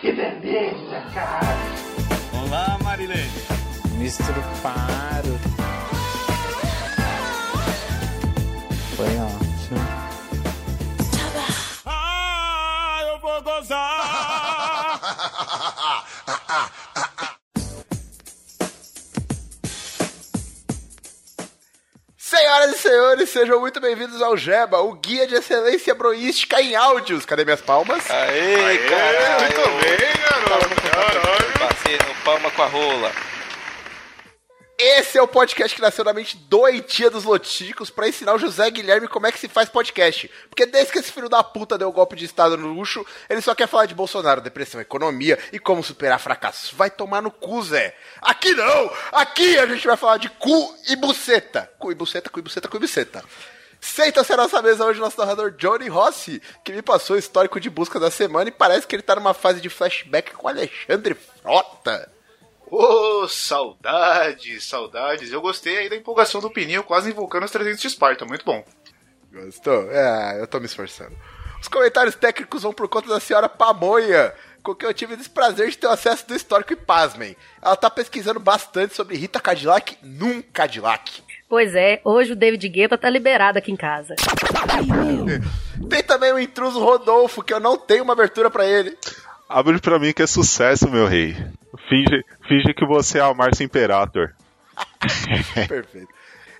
Que beleza, cara! Olá, Marilene. Mr. Paro. Foi ótimo. Ah, eu vou gozar. Senhoras e senhores, sejam muito bem-vindos ao Jeba, o guia de excelência broística em áudios. Cadê minhas palmas? Aê, caralho. muito bem, garoto. Caralho. Batendo palma com a rola. Esse é o podcast que nasceu na mente doentia dos lotísticos pra ensinar o José Guilherme como é que se faz podcast. Porque desde que esse filho da puta deu o golpe de estado no luxo, ele só quer falar de Bolsonaro, depressão, economia e como superar fracassos. Vai tomar no cu, Zé. Aqui não! Aqui a gente vai falar de cu e buceta. Cu e buceta, cu e buceta, cu e buceta. Senta-se à nossa mesa hoje nosso narrador Johnny Rossi, que me passou o histórico de busca da semana e parece que ele tá numa fase de flashback com Alexandre Frota. Ô, saudades, saudades. Eu gostei aí da empolgação do Pininho, quase invocando os 300 de Esparta. Muito bom. Gostou? É, eu tô me esforçando. Os comentários técnicos vão por conta da senhora Pamonha, com quem eu tive o desprazer de ter o acesso do histórico e pasmem. Ela tá pesquisando bastante sobre Rita Cadillac num Cadillac. Pois é, hoje o David Guetta tá liberado aqui em casa. Tem também o intruso Rodolfo, que eu não tenho uma abertura pra ele. Abre pra mim que é sucesso, meu rei. Finge, finge que você é a Márcia Imperator. Perfeito.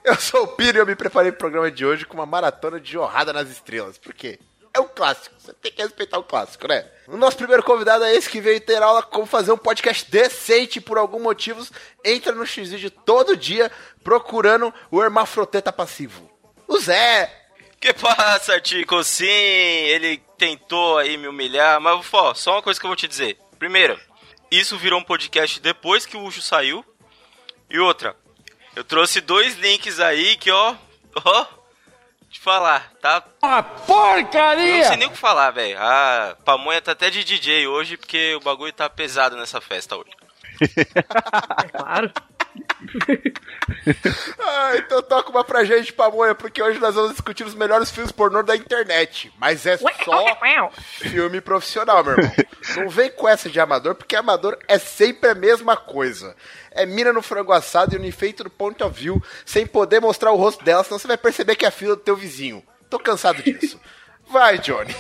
Eu sou o Piro e eu me preparei pro programa de hoje com uma maratona de Jorrada nas Estrelas. Por quê? É um clássico, você tem que respeitar o clássico, né? O nosso primeiro convidado é esse que veio ter aula como fazer um podcast decente por algum motivo. Entra no X-Vídeo todo dia procurando o hermafroteta passivo. O Zé! Que passa, Tico? Sim, ele tentou aí me humilhar, mas ó, só uma coisa que eu vou te dizer. Primeiro, isso virou um podcast depois que o Ucho saiu. E outra, eu trouxe dois links aí que, ó, ó, te falar, tá? Uma Eu não porcaria! sei nem o que falar, velho. A pamonha tá até de DJ hoje, porque o bagulho tá pesado nessa festa hoje. É claro. Ah, então toca uma pra gente, Pamonha, porque hoje nós vamos discutir os melhores filmes pornô da internet. Mas é só filme profissional, meu irmão. Não vem com essa de amador, porque amador é sempre a mesma coisa. É mina no frango assado e no efeito do point of view, sem poder mostrar o rosto dela, senão você vai perceber que é a fila do teu vizinho. Tô cansado disso. Vai, Johnny.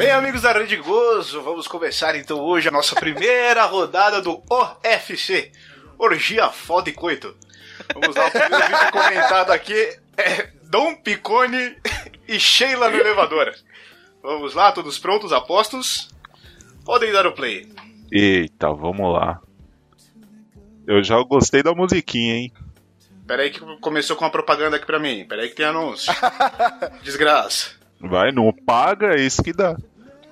Bem, amigos da Rede Gozo, vamos começar então hoje a nossa primeira rodada do OFC. Orgia Foda e Coito. Vamos lá, o primeiro vídeo comentado aqui é Dom Picone e Sheila no elevador. Vamos lá, todos prontos, apostos? Podem dar o play. Eita, vamos lá. Eu já gostei da musiquinha, hein? Pera aí que começou com uma propaganda aqui pra mim. Pera aí que tem anúncio. Desgraça. Vai, não paga, é isso que dá.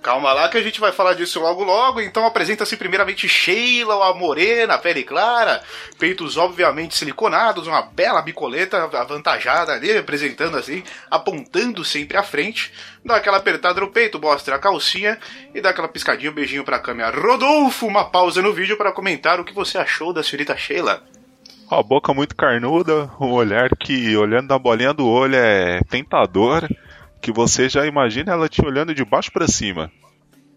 Calma lá que a gente vai falar disso logo logo. Então apresenta-se primeiramente Sheila, a morena, pele clara, peitos obviamente siliconados, uma bela bicoleta avantajada ali, apresentando assim, apontando sempre à frente. Dá aquela apertada no peito, mostra a calcinha e dá aquela piscadinha, um beijinho pra câmera. Rodolfo, uma pausa no vídeo para comentar o que você achou da senhorita Sheila. Ó, a boca muito carnuda, um olhar que, olhando na bolinha do olho, é tentador. Que você já imagina ela te olhando de baixo pra cima.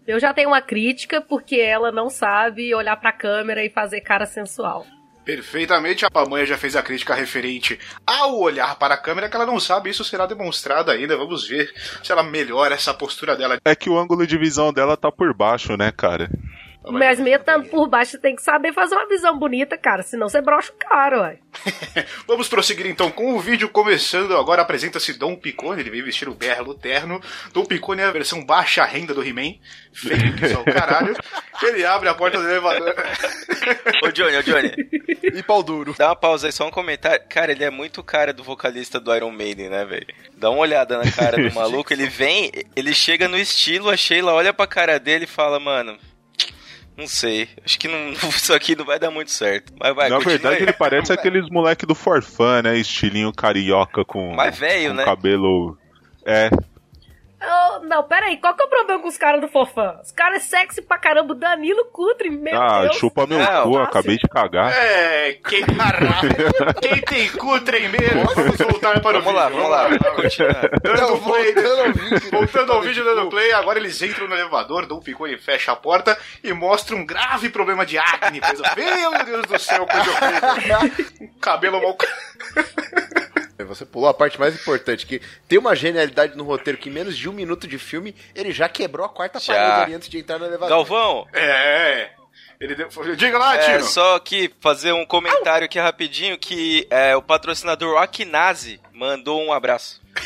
Eu já tenho uma crítica porque ela não sabe olhar pra câmera e fazer cara sensual. Perfeitamente, a pamonha já fez a crítica referente ao olhar para a câmera, que ela não sabe, isso será demonstrado ainda. Vamos ver se ela melhora essa postura dela. É que o ângulo de visão dela tá por baixo, né, cara? Mas mesmo por baixo, você tem que saber fazer uma visão bonita, cara. Senão você brocha o cara, ué. Vamos prosseguir então com o vídeo começando. Agora apresenta-se Dom Picone, ele veio vestir o belo terno. Dom Picone é a versão baixa renda do He-Man, feio que só o caralho. Ele abre a porta do elevador. Ô Johnny, ô Johnny, E pau duro. dá uma pausa aí, só um comentário. Cara, ele é muito cara do vocalista do Iron Maiden, né, velho? Dá uma olhada na cara do maluco, ele vem, ele chega no estilo, a Sheila olha pra cara dele e fala, mano. Não sei, acho que não, isso aqui não vai dar muito certo. Mas vai, Na verdade, aí. ele parece aqueles moleque do Forfã, né? Estilinho carioca com, velho, com né? cabelo. É, Oh, não, peraí, qual que é o problema com os caras do Fofã? Os caras é sexy pra caramba, o Danilo Cutre, meu Ah, Deus. chupa meu Não, cu, fácil. acabei de cagar. É, quem, quem tem cu tremeiro, vamos voltar para o Vamos lá, vídeo. vamos lá. Continuar. Dando Não, play, voltando ao vídeo. voltando ao vídeo, dando play, agora eles entram no elevador, Dom Picone fecha a porta e mostra um grave problema de acne. Meu Deus do céu, coisa horrível. Um cabelo mal... Você pulou a parte mais importante, que tem uma genialidade no roteiro que em menos de um minuto de filme, ele já quebrou a quarta Já. parede ali antes de entrar no elevador. Galvão, É, ele deu... Diga lá, é, Tino. só que fazer um comentário aqui rapidinho que é, o patrocinador Akinazi mandou um abraço.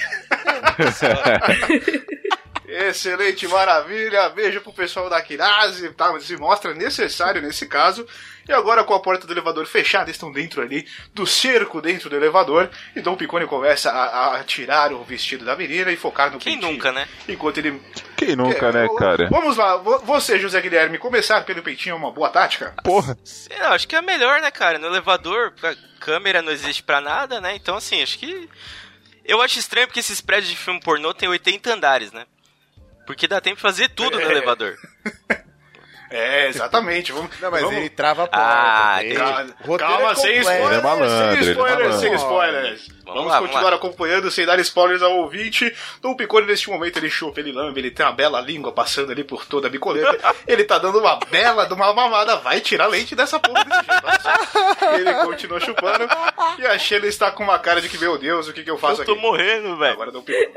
Excelente, maravilha. Beijo pro pessoal da Kirase, tá? Se mostra necessário nesse caso. E agora, com a porta do elevador fechada, eles estão dentro ali do cerco dentro do elevador. E Dom Picone começa a, a tirar o vestido da menina e focar no Quem nunca, né? Enquanto ele. Quem nunca, É, né, cara? Vamos lá, vo- você, José Guilherme, começar pelo peitinho é uma boa tática? Porra. Sei lá, acho que é melhor, né, cara? No elevador, a câmera não existe pra nada, né? Então, assim, acho que. Eu acho estranho porque esses prédios de filme pornô tem 80 andares, né? Porque dá tempo de fazer tudo no É. elevador. É, exatamente. Vamos, Não, mas vamos... ele trava a porta. Ah? Calma, O roteiro calma é sem spoilers, Ele é malandro, sem ele é spoilers, malandro. sem spoilers. Vamos, Vamos lá, vamos continuar lá. acompanhando sem dar spoilers ao ouvinte. Dom Picone, neste momento, ele chupa, ele lambe, ele tem uma bela língua passando ali por toda a bicoleta. ele tá dando uma bela de uma mamada. Vai tirar leite dessa porra desse jeito. Ele continua chupando. E a Sheila está com uma cara de que, meu Deus, o que, que eu faço Eu tô aqui? morrendo, velho. Agora Dom Picone.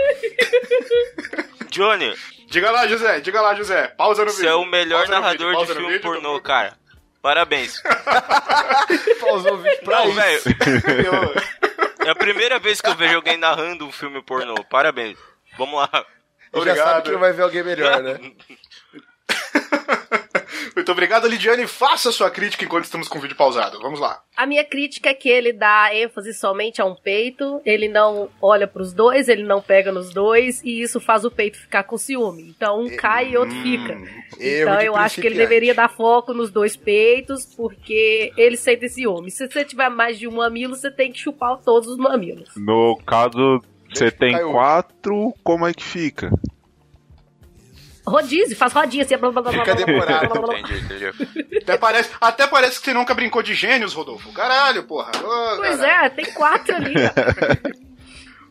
Johnny, Diga lá, José, diga lá, José. Pausa no você vídeo. é o melhor Pausa narrador vídeo, de filme vídeo, pornô, Dom cara. Parabéns. Pausou o vídeo pra Não, velho. É a primeira vez que eu vejo alguém narrando um filme pornô. Parabéns. Vamos lá. Já Obrigado. sabe que não vai ver alguém melhor, né? Muito obrigado, Lidiane. Faça sua crítica enquanto estamos com o vídeo pausado. Vamos lá. A minha crítica é que ele dá ênfase somente a um peito, ele não olha pros dois, ele não pega nos dois, e isso faz o peito ficar com ciúme. Então um cai e outro fica. erro Então eu acho que ele deveria dar foco nos dois peitos, porque ele sente ciúme. Se você tiver mais de um mamilo, você tem que chupar todos os mamilos. No caso, você tem caiu. quatro, como é que fica? Rodízio, faz rodinha assim. blá, blá, blá, Fica blá, blá, demorado. blá, blá, blá. Entendi, entendi. Até parece, até parece que você nunca brincou de gênios, Rodolfo. Caralho, porra. Ô, Pois caralho. é, tem quatro ali.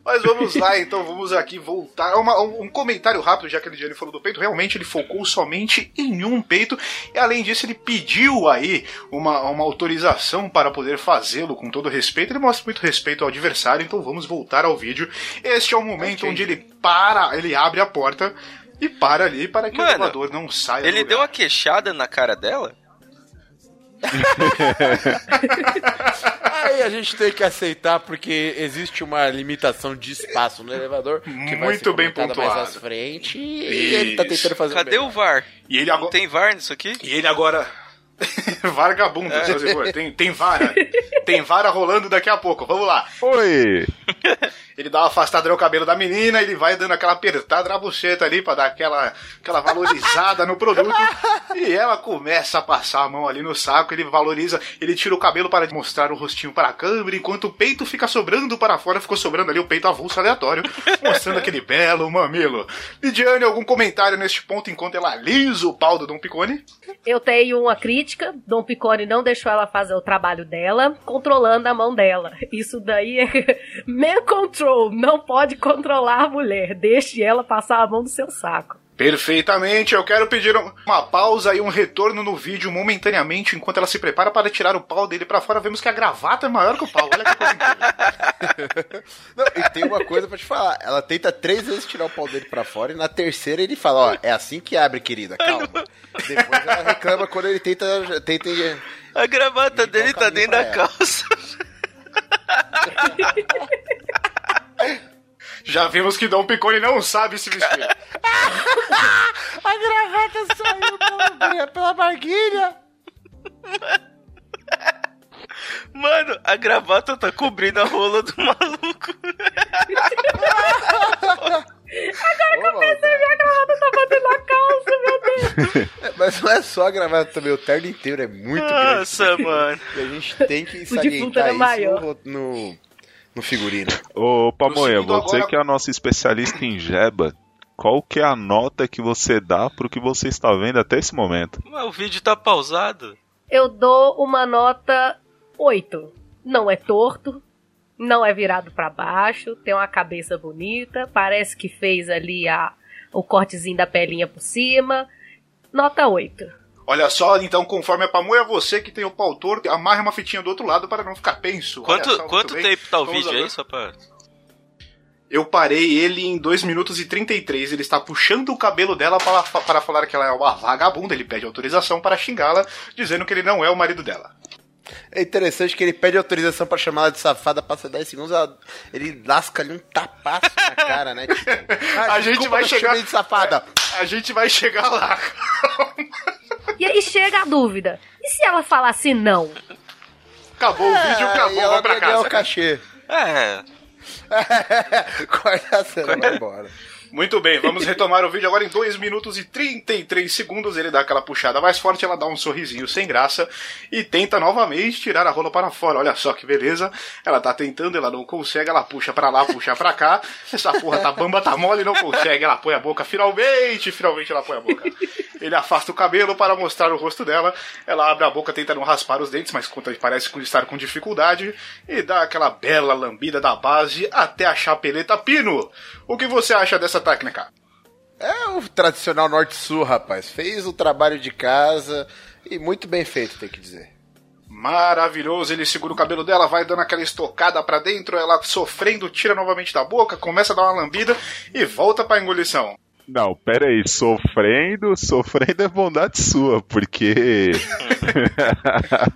Mas vamos lá, então, vamos aqui voltar. Uma- um, comentário rápido, já que Lidiane falou do peito. Realmente ele focou somente em um peito. E além disso, ele pediu aí uma, uma autorização para poder fazê-lo com todo respeito. Ele mostra muito respeito ao adversário, então vamos voltar ao vídeo. Este é o momento Ok. onde ele para, ele abre a porta e para ali para que Mano, o elevador não saia do Ele lugar. deu uma queixada na cara dela? Aí a gente tem que aceitar porque existe uma limitação de espaço no elevador que vai Muito ser bem comentada mais pontuado. à frente e ele tá Isso. tentando fazer Cadê o o VAR? E ele Não agora. tem VAR nisso aqui? E ele agora. Vagabundo, É. se for. Tem, tem vara. Tem vara rolando daqui a pouco. Vamos lá. Oi! Ele dá uma afastada no cabelo da menina, ele vai dando aquela apertada na buceta ali pra dar aquela, aquela valorizada no produto. E ela começa a passar a mão ali no saco, ele valoriza, ele tira o cabelo para mostrar o rostinho para a câmera, enquanto o peito fica sobrando para fora, ficou sobrando ali o peito avulso aleatório, mostrando aquele belo mamilo. Lidiane, algum comentário neste ponto enquanto ela alisa o pau do Dom Picone? Eu tenho uma crítica. Dom Picone não deixou ela fazer o trabalho dela, controlando a mão dela. Isso daí é man control. Não pode controlar a mulher. Deixe ela passar a mão no seu saco. Perfeitamente, eu quero pedir um- uma pausa e um retorno no vídeo momentaneamente enquanto ela se prepara para tirar o pau dele pra fora. Vemos que a gravata é maior que o pau. Olha que coisa incrível. Não, e tem uma coisa pra te falar. Ela tenta três vezes tirar o pau dele pra fora e na terceira ele fala, ó, é assim que abre, querida, calma. Depois ela reclama quando ele tenta... tenta A gravata dele tá dentro da ela. calça. Já vimos que Dom Picone não sabe se vestir. a gravata saiu pela, pela barguilha. Mano, a gravata tá cobrindo a rola do maluco. Agora que eu percebi, A gravata tá batendo na calça, meu Deus. Mas não é só a gravata também, o terno inteiro é muito grande. Nossa, mano. E a gente tem que salientar era isso maior. no, no, no figurino. Ô, Pamonha, você agora- que é a nossa especialista em jeba, qual que é a nota que você dá pro que você está vendo até esse momento? Mas o vídeo tá pausado. Eu dou uma nota 8. Não é torto, não é virado pra baixo, tem uma cabeça bonita, parece que fez ali a, o cortezinho da pelinha por cima. Nota 8. Olha só, então, conforme a Pamu é você que tem o pau torto, amarre uma fitinha do outro lado para não ficar penso. Quanto, só, quanto tempo tá o Vamos vídeo agora. aí, só pra... Eu parei ele em 2 minutos e 33. Ele está puxando o cabelo dela para, para falar que ela é uma vagabunda. Ele pede autorização para xingá-la, dizendo que ele não é o marido dela. É interessante que ele pede autorização pra chamar ela de safada, passa 10 segundos, ela- ele lasca ali um tapaço na cara, né? Tipo, ah, A gente desculpa, vai chegar- de safada. A gente vai chegar lá. E aí chega a dúvida: e se ela falasse não? Acabou o vídeo, Ah, acabou, e ela vai pra casa. o cachê. É, Corta a cena, vai embora. Muito bem, vamos retomar o vídeo agora em 2 minutos e 33 segundos. Ele dá aquela puxada mais forte, ela dá um sorrisinho sem graça e tenta novamente tirar a rola para fora. Olha só que beleza. Ela tá tentando, ela não consegue, ela puxa pra lá, puxa pra cá. Essa porra tá bamba, tá mole, não consegue. Ela põe a boca, finalmente, finalmente ela põe a boca. Ele afasta o cabelo para mostrar o rosto dela. Ela abre a boca tentando raspar os dentes, mas parece estar com dificuldade. E dá aquela bela lambida da base até a chapeleta pino. O que você acha dessa técnica? É o tradicional norte-sul, rapaz. Fez o trabalho de casa e muito bem feito, tem que dizer. Maravilhoso, ele segura o cabelo dela, vai dando aquela estocada pra dentro, ela sofrendo, tira novamente da boca, começa a dar uma lambida e volta pra engolição. Não, pera aí, sofrendo, sofrendo é bondade sua, porque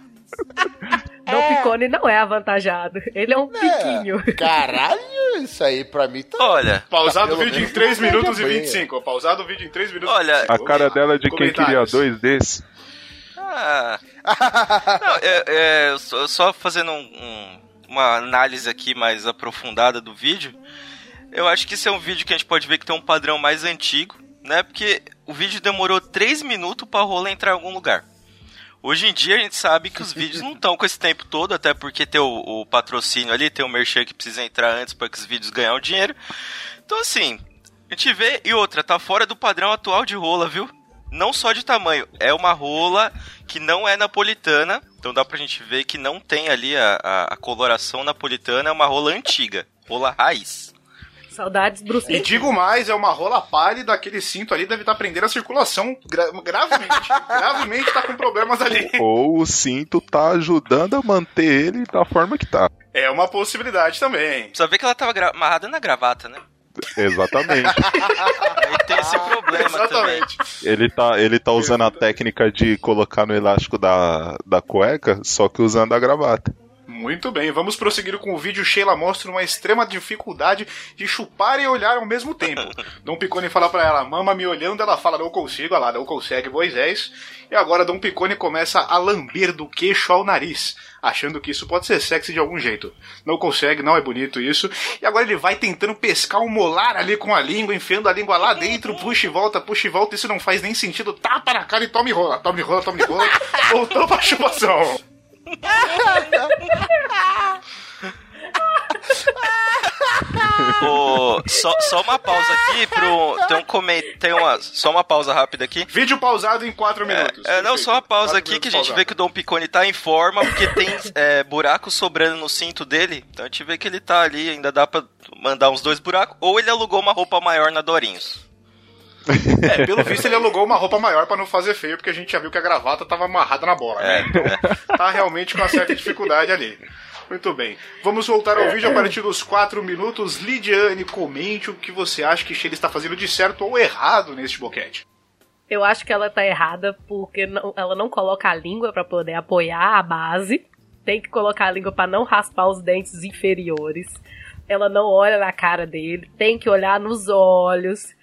Dom Picone não é avantajado. Ele é um piquinho. Caralho, isso aí pra mim tá. olha, Pausado o vídeo em menos 3 não minutos e perde a 25. Pausado o vídeo em 3 minutos Olha, e 25. a cara dela é de quem queria dois desses. Ah. Não, é, é, só fazendo um- um- uma análise aqui mais aprofundada do vídeo, eu acho que esse é um vídeo que a gente pode ver que tem um padrão mais antigo, né? Porque o vídeo demorou 3 minutos pra rola entrar em algum lugar. Hoje em dia a gente sabe que os vídeos não estão com esse tempo todo, até porque tem o, o patrocínio ali, tem o merchan que precisa entrar antes para que os vídeos ganhem o dinheiro. Então assim, a gente vê, e outra, tá fora do padrão atual de rola, viu? Não só de tamanho, é uma rola que não é napolitana, então dá pra gente ver que não tem ali a, a, a coloração napolitana, é uma rola antiga, rola raiz. Saudades Bruce E digo mais, é uma rola pálida, aquele cinto ali deve estar prendendo a circulação gra- gravemente. gravemente tá com problemas ali. Ou o cinto tá ajudando a manter ele da forma que tá. É uma possibilidade também. Precisa ver que ela tava amarrada na gravata, né? Exatamente. Aí tem esse problema também. Exatamente. ele, tá, ele tá usando a técnica de colocar no elástico da, da cueca, só que usando a gravata. Muito bem, vamos prosseguir com o vídeo. Sheila mostra uma extrema dificuldade de chupar e olhar ao mesmo tempo. Dom Picone fala pra ela, mama me olhando, ela fala, não consigo, ela não consegue, Moisés. E agora Dom Picone começa a lamber do queixo ao nariz, achando que isso pode ser sexy de algum jeito. Não consegue, não é bonito isso. E agora ele vai tentando pescar um molar ali com a língua, enfiando a língua lá dentro, puxa e volta, puxa e volta, isso não faz nem sentido. Tapa na cara e tome rola, tome rola, tome rola. Voltou pra chupação. Ô, só, só uma pausa aqui pro. Tem um coment... Tem uma. Só uma pausa rápida aqui. Vídeo pausado em 4 minutos. É, não, Perfeito. só uma pausa aqui que a gente vê que o Dom Picone tá em forma, porque tem é, buraco sobrando no cinto dele. Então a gente vê que ele tá ali, ainda dá pra mandar uns dois buracos. Ou ele alugou uma roupa maior na Dorinhos. É, pelo visto ele alugou uma roupa maior pra não fazer feio, porque a gente já viu que a gravata tava amarrada na bola, né? É, Então tá realmente com uma certa dificuldade ali. Muito bem. Vamos voltar ao vídeo a partir dos 4 minutos. Lidiane, comente o que você acha que Sheila está fazendo de certo ou errado neste boquete. Eu acho que ela tá errada porque não- ela não coloca a língua pra poder apoiar a base. Tem que colocar a língua pra não raspar os dentes inferiores. Ela não olha na cara dele, tem que olhar nos olhos.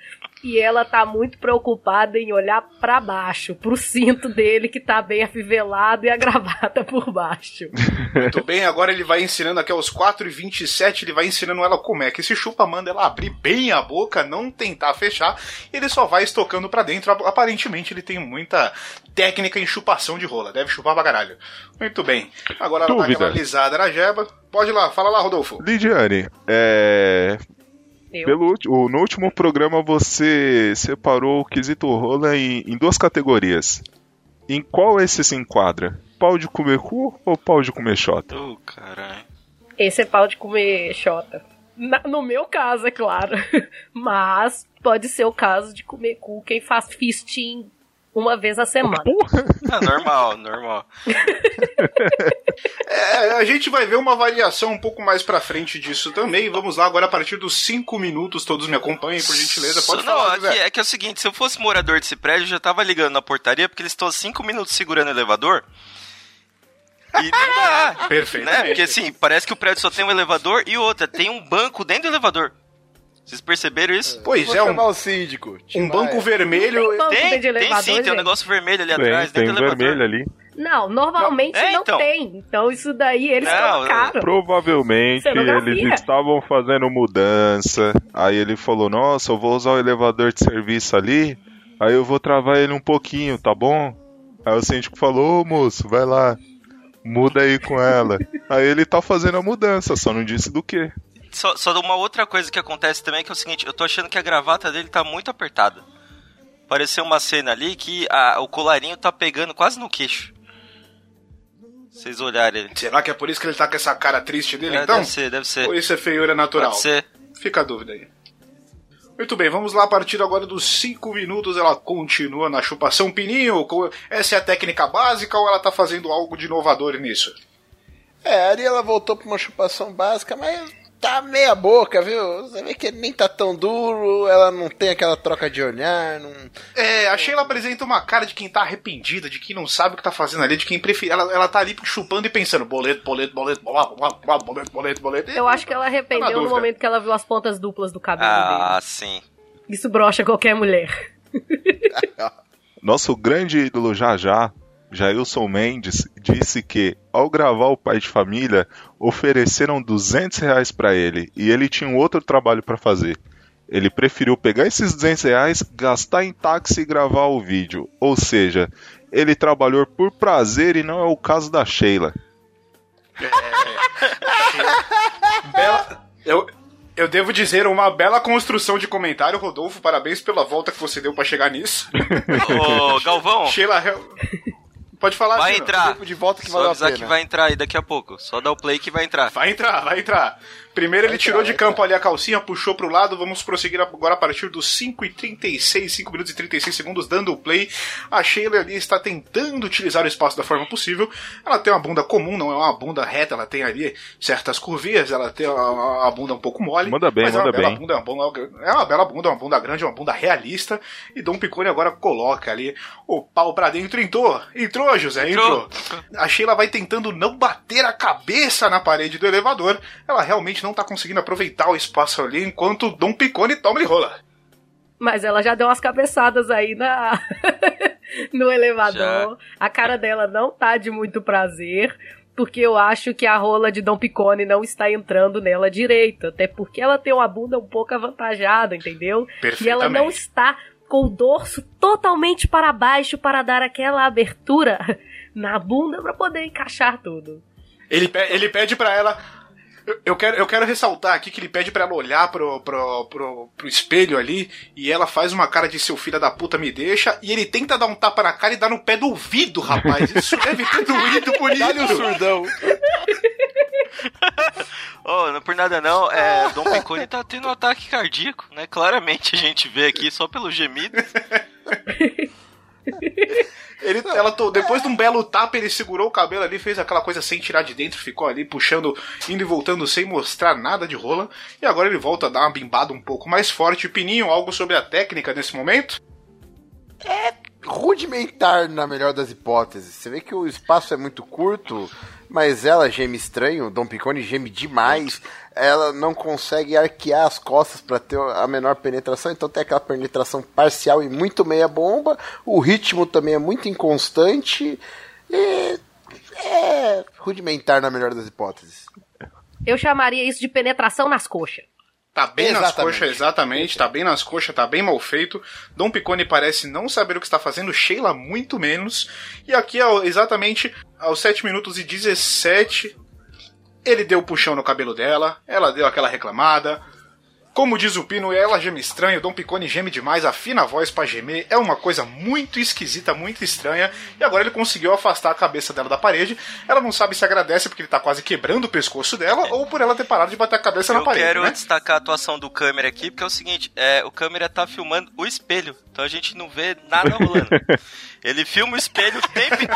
E ela tá muito preocupada em olhar pra baixo, pro cinto dele que tá bem afivelado e a gravata por baixo. Muito bem, agora ele vai ensinando aqui aos 4 e 27 ele vai ensinando ela como é que esse chupa manda ela abrir bem a boca, não tentar fechar, e ele só vai estocando pra dentro. Aparentemente ele tem muita técnica em chupação de rola, deve chupar pra caralho. Muito bem, agora ela dá Dúvida. aquela lisada na jeba. Pode ir lá, fala lá, Rodolfo. Lidiane, é. Eu. Pelo, o- no último programa você separou o quesito rola em, em duas categorias. Em qual esse se enquadra? Pau de comer cu ou pau de comer xota? Ô, caralho. Esse é pau de comer xota. Na- no meu caso, é claro. Mas pode ser o caso de comer cu quem faz fisting uma vez a semana. Ah, normal, normal. É, a gente vai ver uma variação um pouco mais pra frente disso também. Vamos lá, agora a partir dos 5 minutos, todos me acompanhem, por gentileza. Pode não, falar, é é que é o seguinte, se eu fosse morador desse prédio, eu já tava ligando na portaria, porque eles estão cinco minutos segurando o elevador. E não dá. Perfeitamente. Né? Porque assim, parece que o prédio só tem um elevador e outra, tem um banco dentro do elevador. Vocês perceberam isso? Pois Vou é, um, o síndico. um banco vermelho. Tem banco Tem, tem sim, tem um negócio vermelho ali Tem, atrás, tem dentro do elevador. vermelho ali. Não, normalmente Não, é, não então. tem. Então isso daí eles Não, colocaram. Provavelmente eles estavam fazendo mudança. Aí ele falou: Nossa, eu vou usar o elevador de serviço ali. Aí eu vou travar ele um pouquinho, tá bom? Aí o síndico falou: Ô moço, vai lá, muda aí com ela. Aí ele tá fazendo a mudança, só não disse do que. Só, só uma outra coisa que acontece também, que é o seguinte, eu tô achando que a gravata dele tá muito apertada. Pareceu uma cena ali que a- o colarinho tá pegando quase no queixo. Vocês olharem ele. Será que é por isso que ele tá com essa cara triste dele, É, então? Deve ser, deve ser. Ou isso é feiura natural? Pode ser. Fica a dúvida aí. Muito bem, vamos lá a partir agora dos 5 minutos. Ela continua na chupação pininho. com- Essa é a técnica básica ou ela tá fazendo algo de inovador nisso? É, a Ariela voltou pra uma chupação básica, mas tá meia boca, viu? Você vê que ele nem tá tão duro, ela não tem aquela troca de olhar, não... É, a Sheila apresenta uma cara de quem tá arrependida, de quem não sabe o que tá fazendo ali, de quem prefere. Ela, ela tá ali chupando e pensando: boleto, boleto, boleto, boleto, boleto, boleto, boleto, boleto. Eu acho que ela Tá arrependeu no dúvida. momento que ela viu as pontas duplas do cabelo Ah, dele. sim. Isso brocha qualquer mulher. Nosso grande ídolo já já, Jailson Mendes, disse que, ao gravar o Pai de Família, ofereceram 200 reais pra ele e ele tinha um outro trabalho pra fazer. Ele preferiu pegar esses 200 reais, gastar em táxi e gravar o vídeo. Ou seja, ele trabalhou por prazer e não é o caso da Sheila. Bela. Eu, eu devo dizer, uma bela construção de comentário, Rodolfo. Parabéns pela volta que você deu pra chegar nisso. Ô, Galvão, Sheila. Pode falar, vai entrar. de volta que Só valeu a avisar pena. que vai entrar aí daqui a pouco. Só dá o play que vai entrar. Vai entrar, vai entrar. Primeiro ele tirou de campo ali a calcinha, puxou pro lado. Vamos prosseguir agora a partir dos 5 e 36, 5 minutos e 36 segundos, dando o play. A Sheila ali está tentando utilizar o espaço da forma possível. Ela tem uma bunda comum, não é uma bunda reta, ela tem ali certas curvias, ela tem a, a bunda um pouco mole. Manda bem, mas é uma manda bela bem. bunda, é uma bunda- é uma bela bunda, uma bunda grande, uma bunda realista. E Dom Picone agora coloca ali o pau pra dentro. Entrou, entrou, José, entrou. Entrou. A Sheila vai tentando não bater a cabeça na parede do elevador. Ela realmente não tá conseguindo aproveitar o espaço ali enquanto o Dom Picone toma e rola. Mas ela já deu umas cabeçadas aí na no elevador. A cara dela não tá de muito prazer. Porque eu acho que a rola de Dom Picone não está entrando nela direito. Até porque ela tem uma bunda um pouco avantajada, entendeu? E ela não está com o dorso totalmente para baixo para dar aquela abertura na bunda para poder encaixar tudo. Ele, pe- ele pede pra ela. Eu- Eu quero, eu quero ressaltar aqui que ele pede pra ela olhar pro, pro, pro, pro espelho ali e ela faz uma cara de seu filho da puta me deixa e ele tenta dar um tapa na cara e dá no pé do ouvido, rapaz. Isso deve ter doído Dá-lhe o bonito. surdão. Oh, não por nada não, é, Dom Picone tá tendo um ataque cardíaco, né? Claramente a gente vê aqui só pelo gemido. Ele, ela depois de um belo tapa, ele segurou o cabelo ali, fez aquela coisa sem tirar de dentro, ficou ali puxando, indo e voltando sem mostrar nada de rola. E agora ele volta a dar uma bimbada um pouco mais forte. Pininho, algo sobre a técnica nesse momento? rudimentar na melhor das hipóteses. Você vê que o espaço é muito curto, mas ela geme estranho, Dom Picone geme demais. Ela não consegue arquear as costas para ter a menor penetração, então tem aquela penetração parcial e muito meia bomba. O ritmo também é muito inconstante. E é rudimentar na melhor das hipóteses. Eu chamaria isso de penetração nas coxas. Tá bem nas Exatamente. coxas, exatamente. Tá bem nas coxas, tá bem mal feito. Dom Picone parece não saber o que está fazendo, Sheila muito menos. E aqui, exatamente aos 7 minutos e 17, ele deu um puxão no cabelo dela, ela deu aquela reclamada. Como diz o Pino, ela geme estranho, Dom Picone geme demais, afina a voz pra gemer, é uma coisa muito esquisita, muito estranha, e agora ele conseguiu afastar a cabeça dela da parede. Ela não sabe se agradece porque ele tá quase quebrando o pescoço dela, ou por ela ter parado de bater a cabeça na Eu parede, quero né? destacar a atuação do câmera aqui, porque é o seguinte, é, o câmera tá filmando o espelho, então a gente não vê nada rolando. Ele filma o espelho o tempo inteiro.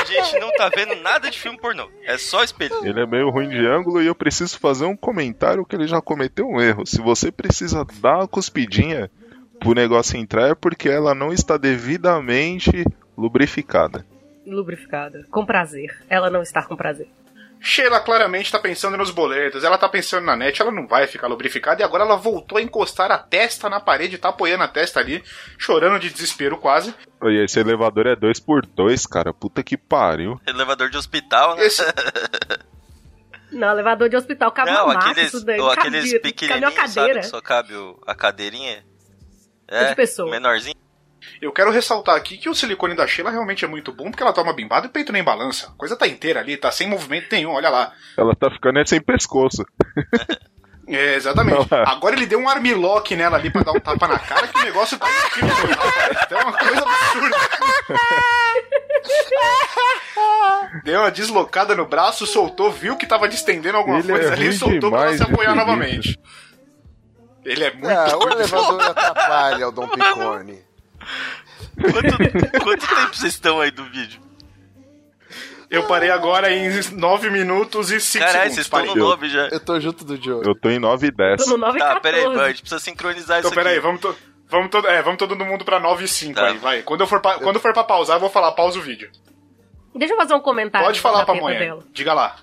A gente não tá vendo nada de filme pornô. É só espelho. Ele é meio ruim de ângulo e eu preciso fazer um comentário que ele já cometeu um erro. Se você precisa dar uma cuspidinha pro negócio entrar é porque ela não está devidamente lubrificada. Lubrificada. Com prazer. Ela não está com prazer. Sheila claramente tá pensando nos boletos, ela tá pensando na net, ela não vai ficar lubrificada, e agora ela voltou a encostar a testa na parede, tá apoiando a testa ali, chorando de desespero quase. E esse elevador é 2x2, cara. Puta que pariu. Elevador de hospital, né? Esse- Não, elevador de hospital cabe Não, uma massa, aqueles, isso daí. aqueles cabe uma pequenininhos, sabe? cadeira. Que só cabe o- a cadeirinha. É de pessoa. menorzinho. Eu quero ressaltar aqui que o silicone da Sheila realmente é muito bom, porque ela toma bimbada e o peito nem balança. A coisa tá inteira ali, tá sem movimento nenhum, olha lá. Ela tá ficando é sem pescoço. É, exatamente. Agora ele deu um armlock nela ali pra dar um tapa na cara, que o negócio tá incrível. Então é uma coisa absurda. Deu uma deslocada no braço, soltou, viu que tava distendendo alguma Ele é coisa ali, ruim soltou pra se apoiar novamente. Ele é muito Ah, o elevador atrapalha o Dom Picone. Quanto, quanto tempo vocês estão aí do vídeo? Eu parei agora em 9 minutos e 5 Caralho, segundos. vocês estão Parei. no 9 já. Eu tô junto do Joe. Eu tô em 9 e 10. Tô no 9 e Tá, 14. peraí, a gente precisa sincronizar Então, isso aqui. peraí, vamos, to- vamos, todo, é, vamos todo mundo pra 9 e 5 Tá. aí, vai. Quando eu, for pra, quando for pra pausar, eu vou falar, pausa o vídeo. Deixa eu fazer um comentário. Pode falar da pra teta dela. Diga lá.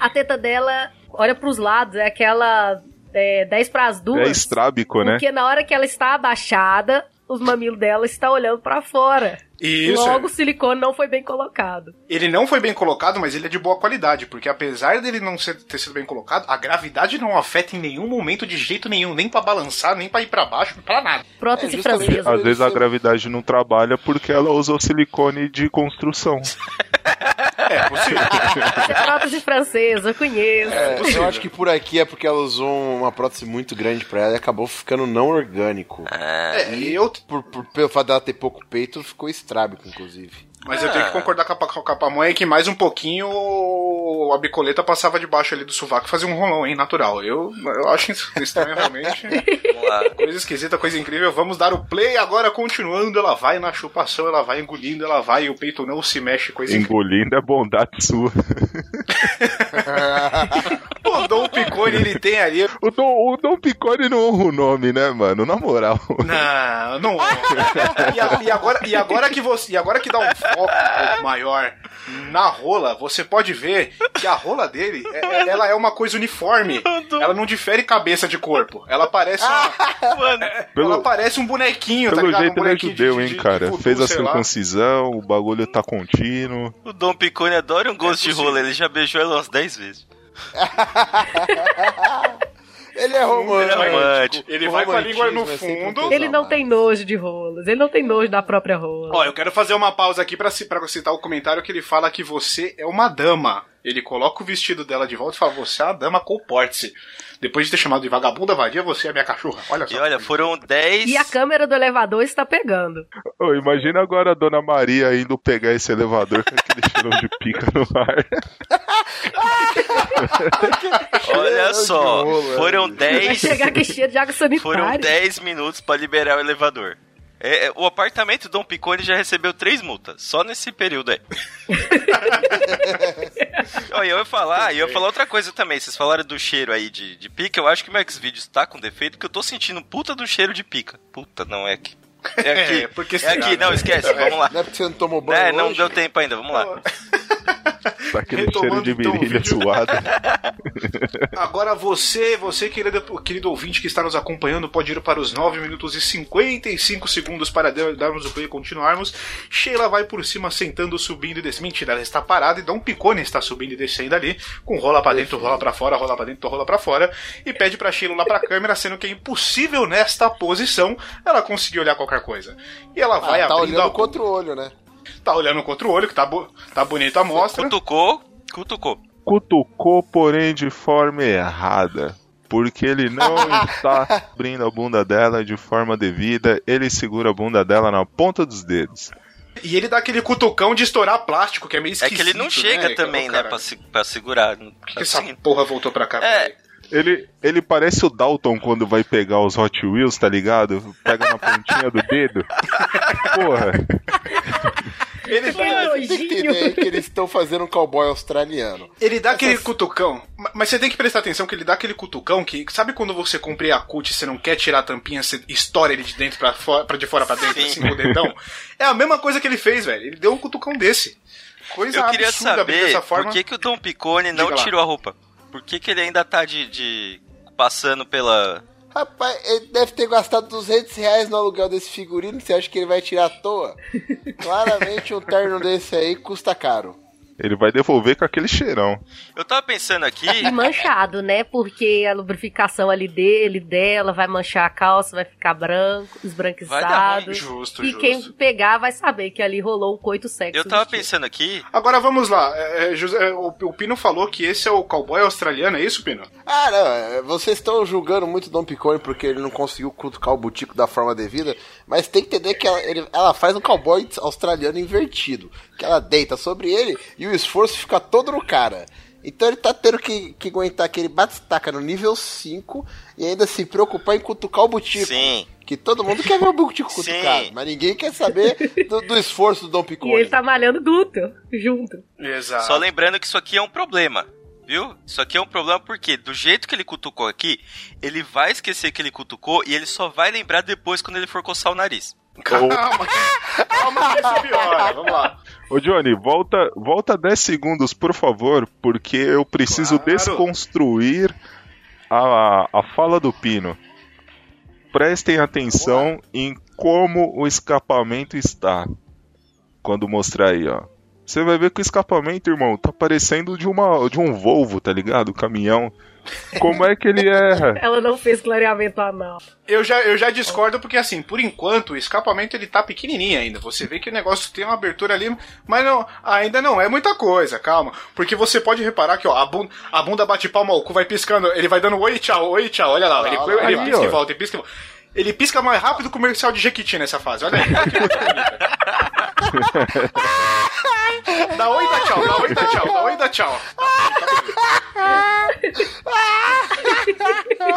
A teta dela, olha pros lados, é aquela é, 10 pras duas. É estrábico, né? Porque na hora que ela está abaixada, os mamilos dela estão olhando pra fora. Isso. Logo, o silicone não foi bem colocado. Ele não foi bem colocado, mas ele é de boa qualidade, porque apesar dele não ser- ter sido bem colocado, a gravidade não afeta em nenhum momento de jeito nenhum, nem pra balançar, nem pra ir pra baixo, pra nada. Prótese É, francesa. Às vezes a gravidade não trabalha porque ela usou silicone de construção. É possível. É prótese francesa, eu conheço. É, eu acho que por aqui é porque ela usou uma prótese muito grande pra ela e acabou ficando não orgânico. é, e eu, Por, por- pelo fato dela ter pouco peito, ficou estrábico, inclusive. mas eu tenho que concordar com a, com a pamonha que mais um pouquinho a bicoleta passava debaixo ali do sovaco e fazia um rolão, hein, natural. Eu, eu acho isso estranho realmente. Coisa esquisita, coisa incrível. Vamos dar o play agora, continuando. Ela vai na chupação, ela vai engolindo, ela vai e o peito não se mexe, coisa incrível. Engolindo é bondade sua. O Dom Picone, ele tem ali. O Dom, o Dom Picone não honra o nome, né, mano? Na moral. Não, não. e, a- e agora, e agora que você, e agora que dá um foco um pouco maior na rola, você pode ver que a rola dele, é- é- ela é uma coisa uniforme. Ela não difere cabeça de corpo. Ela parece uma, Mano, ela Pelo, parece um bonequinho, tá pelo ligado? jeito um ele é judeu, de- hein, de- de cara. voodoo, Fez a circuncisão, o bagulho tá contínuo. o Dom Picone adora um gosto de possível. rola, ele já beijou ela umas 10 vezes. Ele é romântico. Ele é romântico. Ele vai com a língua no é fundo. Ele não tem nojo de rolas, ele não tem nojo da própria rola. Ó, eu quero fazer uma pausa aqui pra citar o comentário que ele fala que você é uma dama. Ele coloca o vestido dela de volta e fala: Você é uma dama, comporte-se. Depois de ter chamado de vagabunda vadia, você é minha cachorra. Olha só. E olha, foram 10. E a câmera do elevador está pegando. Ô, imagina agora a Dona Maria indo pegar esse elevador com aquele cheirão de pica no ar. Olha só, rola, foram né? Vai 10. chegar aqui cheio de água Foram sanitária. 10 minutos pra liberar o elevador. É, é, o apartamento Dom Picone já recebeu três multas, só nesse período aí. E eu ia falar, eu ia falar outra coisa também. Vocês falaram do cheiro aí de, de pica, eu acho que meu Xvideos tá com defeito, porque eu tô sentindo puta do cheiro de pica. Puta, não é aqui. É aqui, É, porque é será, aqui, né? não, esquece, vamos lá. Não é porque você não tomou banho É, não hoje? deu tempo ainda, vamos lá. Tá aquele Retomando, cheiro de então, o virilha vídeo. suado. Agora você, você querido, querido ouvinte que está nos acompanhando, pode ir para os 9 minutos e 55 segundos para dar- darmos o play e continuarmos. Sheila vai por cima, sentando, subindo e descendo. Mentira, ela está parada e Dom Picone está subindo e descendo ali, com rola pra dentro, rola pra fora, rola pra dentro, rola pra fora, e pede pra Sheila lá pra câmera, sendo que é impossível nesta posição ela conseguir olhar qualquer coisa. E ela vai Ah, tá abrindo olhando a com outro olho, né? Tá olhando contra o olho, que tá, bo- tá bonita a mostra. Cutucou, cutucou. Cutucou, porém de forma errada. porque ele não está abrindo a bunda dela de forma devida, ele segura a bunda dela na ponta dos dedos. E ele dá aquele cutucão de estourar plástico, que é meio É esquisito, que ele não chega né, também, cara? né, pra, se- pra segurar. Por que essa porra voltou pra cá? É. Ele, ele parece o Dalton quando vai pegar os Hot Wheels, tá ligado? Pega na pontinha do dedo. Porra. Ele, Que Tem que entender que eles estão fazendo um cowboy australiano. ele dá aquele cutucão, ma- mas você tem que prestar atenção que ele dá aquele cutucão que, sabe quando você compra Yakult e você não quer tirar a tampinha, você estoura ele de dentro pra, fora, pra de fora pra dentro, Sim. assim, com o dedão? É a mesma coisa que ele fez, velho. Ele deu um cutucão desse. Coisa Eu queria saber dessa forma. por que, que o Dom Picone não tirou a roupa. Por que, que ele ainda tá de, de- passando pela. Rapaz, ele deve ter gastado 200 reais no aluguel desse figurino. Você acha que ele vai tirar à toa? Claramente um terno desse aí custa caro. Ele vai devolver com aquele cheirão. Eu tava pensando aqui. E manchado, né? Porque a lubrificação ali dele, dela, vai manchar a calça, vai ficar branco, esbranquiçado. Justo, E justo. quem pegar vai saber que ali rolou um coito sexo. Eu tava pensando aqui. Agora vamos lá. É, é, José, o, o Pino falou que esse é o cowboy australiano, é isso, Pino? Ah, não, é, vocês estão julgando muito Dom Picone porque ele não conseguiu cutucar o butico da forma devida, mas tem que entender que ela, ele- ela faz um cowboy australiano invertido, que ela deita sobre ele e o esforço fica todo no cara. Então ele tá tendo que, que aguentar aquele bate-taca no nível 5 e ainda se preocupar em cutucar o butico. Sim. Que todo mundo quer ver o butico Sim. cutucado, mas ninguém quer saber do, do esforço do Dom E Picone. ele tá malhando glúteo junto. Exato. Só lembrando que isso aqui é um problema. Viu? Isso aqui é um problema porque, do jeito que ele cutucou aqui, ele vai esquecer que ele cutucou e ele só vai lembrar depois quando ele for coçar o nariz. Calma, calma que isso piora. Vamos lá. Ô Johnny, volta, volta 10 segundos, por favor, porque eu preciso Claro. desconstruir a, a fala do Pino. Prestem atenção em como o escapamento está. Quando mostrar aí, ó. Você vai ver que o escapamento, irmão, tá parecendo de, uma, de um Volvo, tá ligado? Caminhão. Como é que ele erra? Ela não fez clareamento anal. Eu já, eu já discordo porque, assim, por enquanto, o escapamento ele tá pequenininho ainda. Você vê que o negócio tem uma abertura ali, mas não, ainda não é muita coisa, calma. Porque você pode reparar que, ó, a bunda, a bunda bate palma, o cu vai piscando, ele vai dando oi, tchau, oi, tchau, olha lá, ele, olha ele aí, pisca ó. e volta, ele pisca e volta. Ele pisca mais rápido que o comercial de Jequiti nessa fase, olha aí. dá oi, dá tchau, dá oi, dá tchau, dá oi, dá tchau.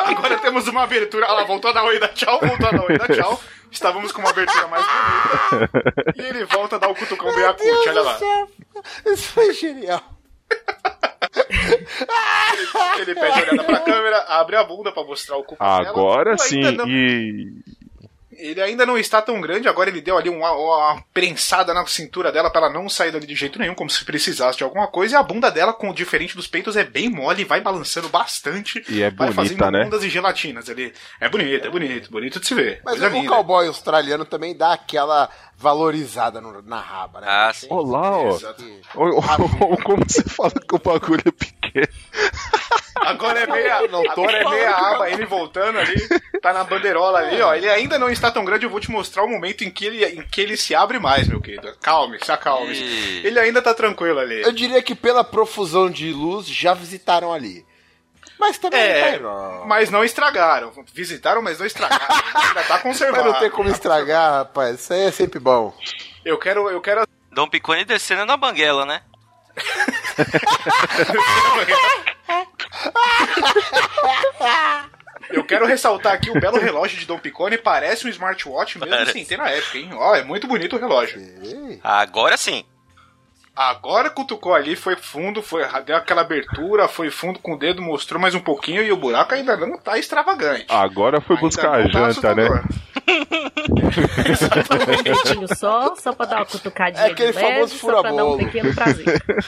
Agora temos uma abertura. Olha lá, voltou a dar oi, dá tchau, voltou a dar oi, dá tchau. Estávamos com uma abertura mais bonita. E ele volta a dar o cutucão do Yakut, olha lá. Isso foi genial. Ele pede olhada pra câmera, abre a bunda pra mostrar o cu. Agora Ainda sim, não- e Ele ainda não está tão grande, agora ele deu ali uma, uma prensada na cintura dela pra ela não sair dali de jeito nenhum, como se precisasse de alguma coisa. E a bunda dela, com diferente dos peitos, é bem mole, vai balançando bastante. E é vai bonita, fazendo né? ondas e gelatinas ali. É bonito, é bonito, bonito de se ver. Mas Coisa o cowboy australiano também dá aquela valorizada no- na raba, né? Ah, sim. Olá, ó. Ô, Como você fala que o bagulho é pequeno? Agora é meia, Não tô agora é meia aba, ele voltando ali, tá na bandeirola ali, ó. Ele ainda não está tão grande, eu vou te mostrar o momento em que ele, em que ele se abre mais, meu querido. Calme, se acalme. Ele ainda tá tranquilo ali. Eu diria que pela profusão de luz já visitaram ali. Mas também É, não. mas não estragaram. Visitaram, mas não estragaram. ainda tá Mas conservado. não tem como estragar, rapaz. Isso aí é sempre bom. Eu quero, eu quero Dom Picone descendo na banguela, né? Eu quero ressaltar aqui o belo relógio de Dom Picone, parece um smartwatch mesmo Parece. sem ter na época, hein? Ó, é muito bonito o relógio. Agora sim. Agora cutucou ali, foi fundo, foi, deu aquela abertura, foi fundo com o dedo, mostrou mais um pouquinho e o buraco ainda não tá extravagante. Agora foi Ainda buscar a tá janta, né? Um dedinho só, só pra dar uma cutucadinha É aquele leve, famoso um fura-bolo.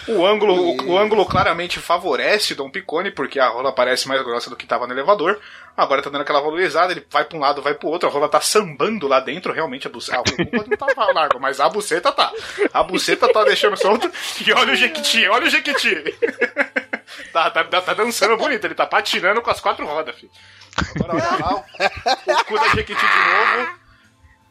O ângulo, o, o ângulo claramente favorece Dom Picone, porque a rola parece mais grossa do que tava no elevador. Agora tá dando aquela valorizada, ele vai pra um lado, vai pro outro, a rola tá sambando lá dentro, realmente a buceta. Pode não tá largo, mas a buceta tá. A buceta tá deixando solto. E olha o Jequiti, olha o Jequiti. tá, tá, tá, tá dançando bonito, ele tá patinando com as quatro rodas, filho. Agora olha lá, o, o cu da Jequiti de novo.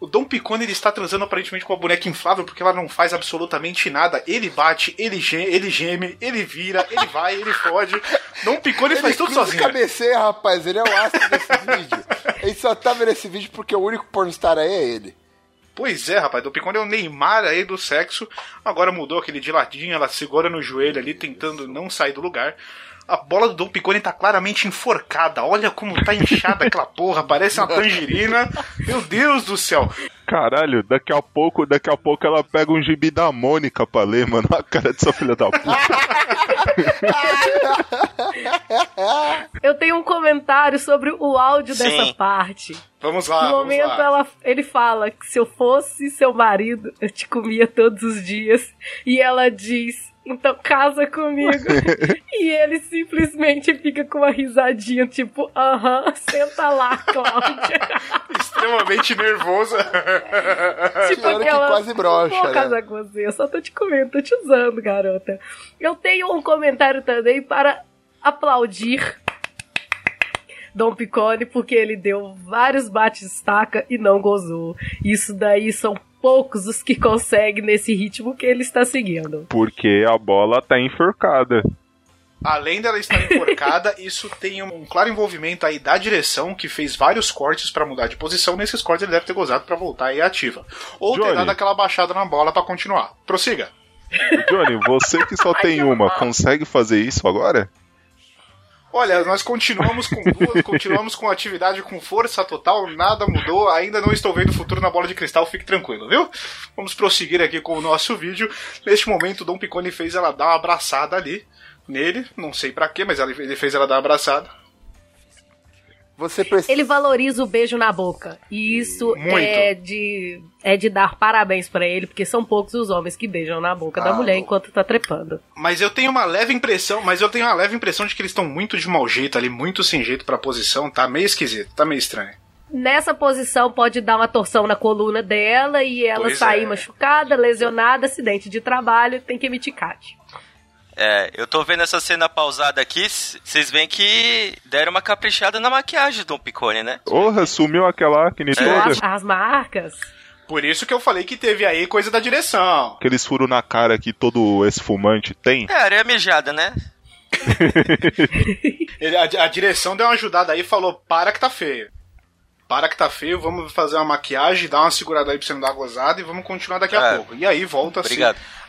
O Dom Picone ele está transando aparentemente com a boneca inflável porque ela não faz absolutamente nada. Ele bate, ele geme, ele, geme, ele vira, ele vai, ele fode. Dom Picone faz tudo sozinho. cabeceia, rapaz. Ele é o astro desse vídeo. Ele só tá vendo esse vídeo porque o único pornstar aí é ele. Pois é, rapaz, Dom Picone é o Neymar aí do sexo. Agora mudou aquele de ladinho, ela segura no joelho ali, tentando não sair do lugar. A bola do Dom Picone tá claramente enforcada. Olha como tá inchada aquela porra, parece uma tangerina. Meu Deus do céu. Caralho, daqui a pouco, daqui a pouco ela pega um gibi da Mônica pra ler, mano. A cara dessa filha da puta. Eu tenho um comentário sobre o áudio Sim. dessa parte. Vamos lá, No vamos momento lá. ela, ele fala que se eu fosse seu marido, eu te comia todos os dias. E ela diz, então casa comigo. e ele simplesmente fica com uma risadinha, tipo, aham, senta lá, Cláudia. Extremamente nervosa. tipo Tirando que quase broxa, Não vou né? casar com você, eu só tô te comendo, tô te usando, garota. Eu tenho um comentário também para aplaudir Dom Picone, porque ele deu vários bates-estaca e não gozou. Isso daí são poucos os que conseguem nesse ritmo que ele está seguindo. Porque a bola tá enforcada. Além dela estar enforcada, isso tem um claro envolvimento aí da direção, que fez vários cortes pra mudar de posição. Nesses cortes ele deve ter gozado pra voltar aí ativa. Ou ter Johnny. dado aquela baixada na bola pra continuar. Prossiga. Johnny, você que só tem uma, consegue fazer isso agora? Olha, nós continuamos com duas, continuamos com atividade com força total, nada mudou, ainda não estou vendo o futuro na bola de cristal, fique tranquilo, viu? Vamos prosseguir aqui com o nosso vídeo. Neste momento, o Dom Picone fez ela dar uma abraçada ali nele, não sei pra quê, mas ele fez ela dar uma abraçada. Você precisa. Ele valoriza o beijo na boca. E isso Muito. é de, é de dar parabéns pra ele, porque são poucos os homens que beijam na boca da Ah, mulher não. enquanto tá trepando. Mas eu tenho uma leve impressão, mas eu tenho uma leve impressão de que eles estão muito de mau jeito ali, muito sem jeito pra posição, tá meio esquisito, tá meio estranho. Nessa posição pode dar uma torção na coluna dela e ela Pois sair é. machucada, lesionada, acidente de trabalho, tem que emitir CAT. É, eu tô vendo essa cena pausada aqui, vocês veem que deram uma caprichada na maquiagem do Dom Picone, né? Porra, sumiu aquela acne toda. As, as marcas. Por isso que eu falei que teve aí coisa da direção. Aqueles furos na cara que todo esse fumante tem. É, areia mijada, né? Ele- a, a direção deu uma ajudada aí e falou: para que tá feio. Para que tá feio, vamos fazer uma maquiagem, dar uma segurada aí pra você não dar gozada e vamos continuar daqui a É. pouco. E aí volta-se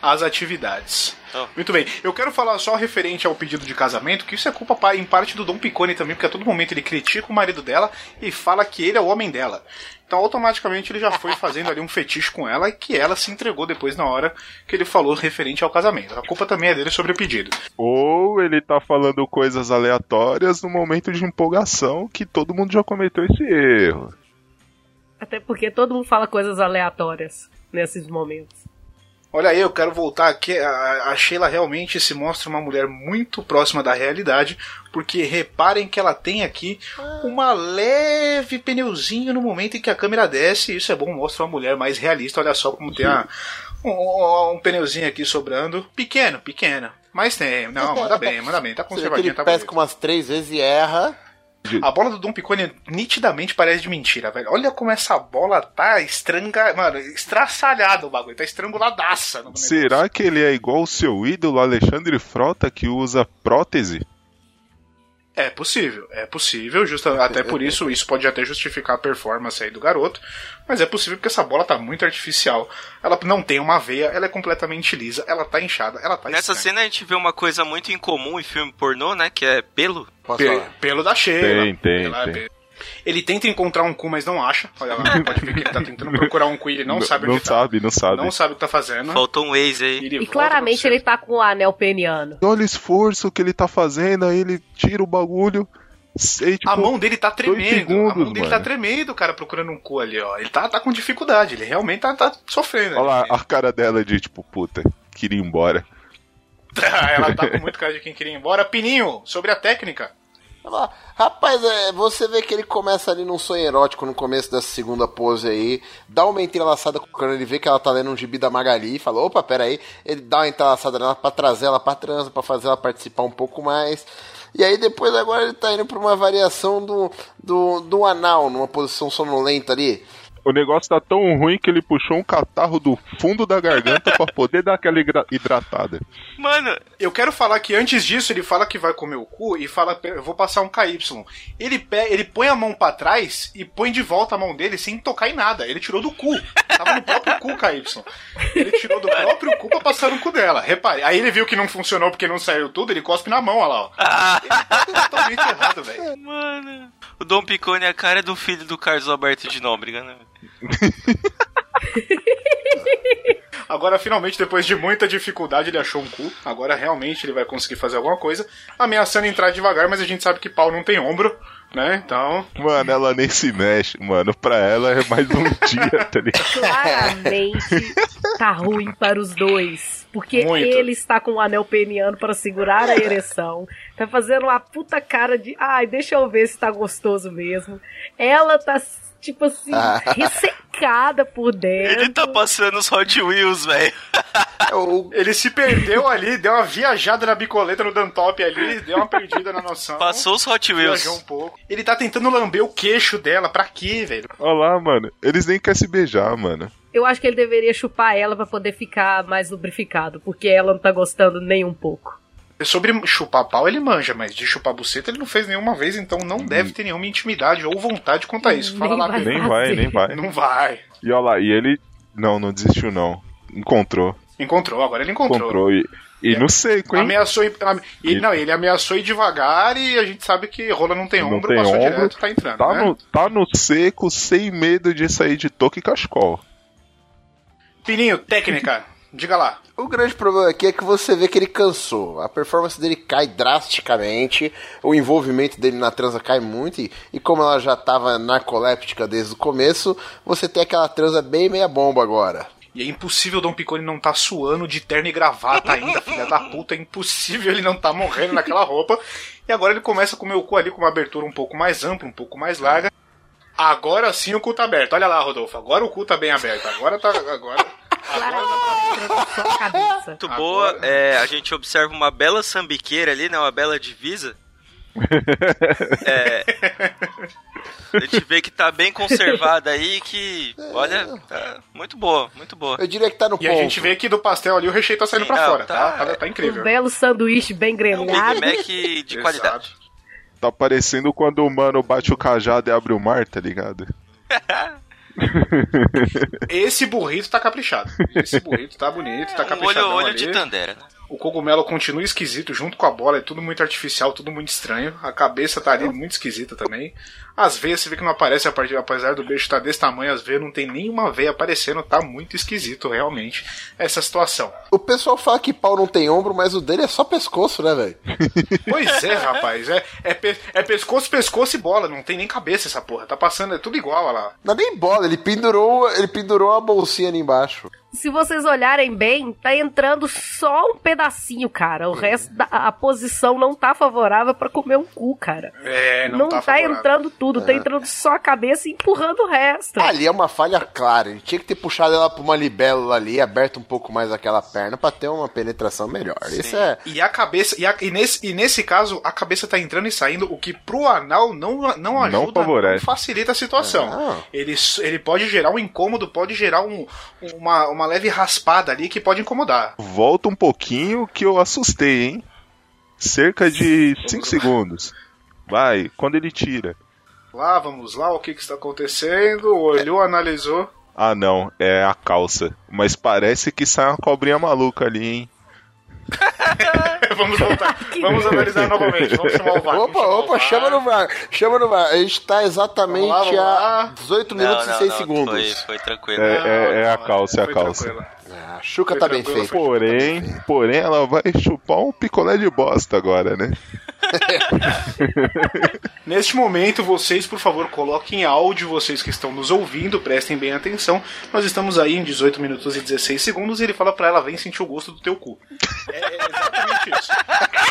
as atividades. Então. Muito bem, eu quero falar só referente ao pedido de casamento, que isso é culpa pa- em parte do Dom Picone também, porque a todo momento ele critica o marido dela e fala que ele é o homem dela. Então automaticamente ele já foi fazendo ali um fetiche com ela e que ela se entregou depois na hora que ele falou referente ao casamento. A culpa também é dele sobre o pedido. Ou ele tá falando coisas aleatórias no momento de empolgação que todo mundo já cometeu esse erro. Até porque todo mundo fala coisas aleatórias nesses momentos. Olha aí, eu quero voltar aqui. A, a Sheila realmente se mostra uma mulher muito próxima da realidade, porque reparem que ela tem aqui uma leve pneuzinho no momento em que a câmera desce. Isso é bom, mostra uma mulher mais realista. Olha só como tem a- um, um pneuzinho aqui sobrando. Pequeno, pequeno. Mas tem. Não, manda bem, manda bem. Tá Você conservadinho, tá pesca bonito. umas três vezes e erra. A bola do Dom Picone nitidamente parece de mentira, velho. Olha como essa bola tá estranga... Mano, estraçalhada o bagulho. Tá estranguladaça. Será que ele é igual o seu ídolo Alexandre Frota que usa prótese? É possível, é possível, justa, até por isso, isso pode até justificar a performance aí do garoto, mas é possível porque essa bola tá muito artificial. Ela não tem uma veia, ela é completamente lisa, ela tá inchada, ela tá Nessa estranha. cena a gente vê uma coisa muito incomum em filme pornô, né? Que é pelo. Posso Pe- falar? pelo da Sheila. Tem, tem, Ela- tem. Ele tenta encontrar um cu, mas não acha. Olha lá, pode ver que ele tá tentando procurar um cu e ele não sabe Não onde tá. sabe, não sabe. Não sabe o que tá fazendo. Faltou um ex aí. Ele E claramente ele tá com o anel peniano. Olha o esforço que ele tá fazendo, aí ele tira o bagulho. Sei, tipo, A mão dele tá tremendo. a segundos, mão dele tá mano. tremendo, cara, procurando um cu ali, ó. Ele tá, tá com dificuldade, ele realmente tá, tá sofrendo. Olha lá ali. a cara dela de tipo, puta, queria ir embora. Ela tá com muito cara de quem queria ir embora. Pininho, sobre a técnica. Rapaz, é, você vê que ele começa ali num sonho erótico no começo dessa segunda pose aí, dá uma entrelaçada com o cano, ele vê que ela tá lendo um gibi da Magali e fala, opa, peraí, ele dá uma entrelaçada nela pra trazer ela pra transa, pra fazer ela participar um pouco mais. E aí depois agora ele tá indo pra uma variação do, do, do anal, numa posição sonolenta ali. O negócio tá tão ruim que ele puxou um catarro do fundo da garganta pra poder dar aquela hidratada. Mano, Eu quero falar que antes disso ele fala que vai comer o cu e fala, eu vou passar um KY. Ele, pe- ele põe a mão pra trás e põe de volta a mão dele sem tocar em nada. Ele tirou do cu. Tava no próprio cu, KY. Ele tirou do próprio cu pra passar no cu dela. Repare. Aí ele viu que não funcionou porque não saiu tudo, ele cospe na mão, olha lá, ó. Ele tá totalmente errado, velho. mano. O Dom Picone é a cara do filho do Carlos Alberto de Nóbrega, né? Agora, finalmente, depois de muita dificuldade, ele achou um cu. Agora, realmente, ele vai conseguir fazer alguma coisa. Ameaçando entrar devagar, mas a gente sabe que pau não tem ombro, né? Então, Mano, ela nem se mexe, mano. Pra ela é mais um dia, tá ligado? Claramente tá ruim para os dois. Porque Muito. ele está com o anel peniano para segurar a ereção. Tá fazendo uma puta cara de. Ai, deixa eu ver se tá gostoso mesmo. Ela tá, tipo assim, ressecada por dentro. Ele tá passando os Hot Wheels, velho. O- ele se perdeu ali, deu uma viajada na bicoleta no Dantop ali, deu uma perdida na noção. Passou os Hot Wheels. Viajou um pouco. Ele tá tentando lamber o queixo dela. Pra quê, velho? Olha lá, mano. Eles nem querem se beijar, mano. Eu acho que ele deveria chupar ela pra poder ficar mais lubrificado. Porque ela não tá gostando nem um pouco. Sobre chupar pau, ele manja, mas de chupar buceta ele não fez nenhuma vez, então não deve ter nenhuma intimidade ou vontade quanto a isso. Fala Nem lá, vai. Nem vai, nem vai. Não vai. E olha lá, e ele. Não, não desistiu, não. Encontrou. Encontrou, agora ele encontrou. Encontrou. E, e no seco, hein? Ameaçou ir, ame- e, Não, ele ameaçou ir devagar e a gente sabe que rola não tem Não ombro, tem passou ombro, direto, tá entrando. Tá né? no, tá no seco, sem medo de sair de toque e cascol. Pininho, técnica, diga lá. O grande problema aqui é que você vê que ele cansou. A performance dele cai drasticamente, o envolvimento dele na transa cai muito, e, e como ela já tava narcoléptica desde o começo, você tem aquela transa bem meia bomba agora. E é impossível o Dom Picone não tá suando de terno e gravata ainda, filha da puta. É impossível ele não tá morrendo naquela roupa. E agora ele começa a comer o cu ali com uma abertura um pouco mais ampla, um pouco mais larga. Agora sim o cu tá aberto. Olha lá, Rodolfo. Agora o cu tá bem aberto. Agora tá. Agora. Claramente cabeça. Muito boa. É, a gente observa uma bela sambiqueira ali, né? Uma bela divisa. É, a gente vê que tá bem conservada aí, que, olha, tá muito boa, muito boa. Eu diria que tá no E ponto. a gente vê que do pastel ali o recheio tá saindo Sim, pra não, fora, tá? tá- Tá, tá Um incrível. belo sanduíche bem É um Big grelhado. Mac de qualidade. Tá parecendo quando o mano bate o cajado e abre o mar, tá ligado? Esse burrito tá caprichado. Esse burrito tá bonito, tá caprichado. olho, olho de Tandera, né? O cogumelo continua esquisito junto com a bola, é tudo muito artificial, tudo muito estranho. A cabeça tá ali muito esquisita também. As veias você vê que não aparece apesar do beijo estar desse tamanho, as veias não tem nenhuma veia aparecendo, tá muito esquisito realmente essa situação. O pessoal fala que pau não tem ombro, mas o dele é só pescoço, né, velho? Pois é, rapaz, é, é, pe- é pescoço, pescoço e bola, não tem nem cabeça essa porra, tá passando, é tudo igual, olha lá. Não é nem bola, ele pendurou, ele pendurou a bolsinha ali embaixo. Se vocês olharem bem, tá entrando só um pedacinho, cara. O resto da a posição não tá favorável pra comer um cu, cara. É, não, Não, tá, tá, entrando tudo, tá entrando só a cabeça e empurrando o resto. Ali é uma falha clara. Ele tinha que ter puxado ela pra uma libélula ali, aberto um pouco mais aquela perna pra ter uma penetração melhor. Isso é. E a cabeça, e, a- e nesse, e nesse caso, a cabeça tá entrando e saindo, o que pro anal não, não ajuda, favorece. não facilita a situação. Não. Ele, ele pode gerar um incômodo, pode gerar um, uma, uma leve raspada ali que pode incomodar. Volta um pouquinho que eu assustei, hein? Cerca de 5 segundos. Vai, quando ele tira. Lá, vamos lá, o que, que está acontecendo? Olhou, analisou. Ah, não, é a calça. Mas parece que sai uma cobrinha maluca ali, hein? vamos voltar. Vamos analisar novamente. Vamos chamar o VAR. Opa, opa, VAR. chama no VAR. Chama no VAR. A gente tá exatamente Vamos lá, vamos lá. a 18 minutos e 6 segundos. Foi, foi tranquilo. É, é, é a calça, é a calça. tranquilo. Ah, a Chuca Foi tá bem feita. Porém, porém, ela vai chupar um picolé de bosta agora, né? Neste momento, vocês, por favor, coloquem em áudio, vocês que estão nos ouvindo, prestem bem atenção. Nós estamos aí em 18 minutos e 16 segundos e ele fala pra ela: vem sentir o gosto do teu cu. É, é exatamente isso.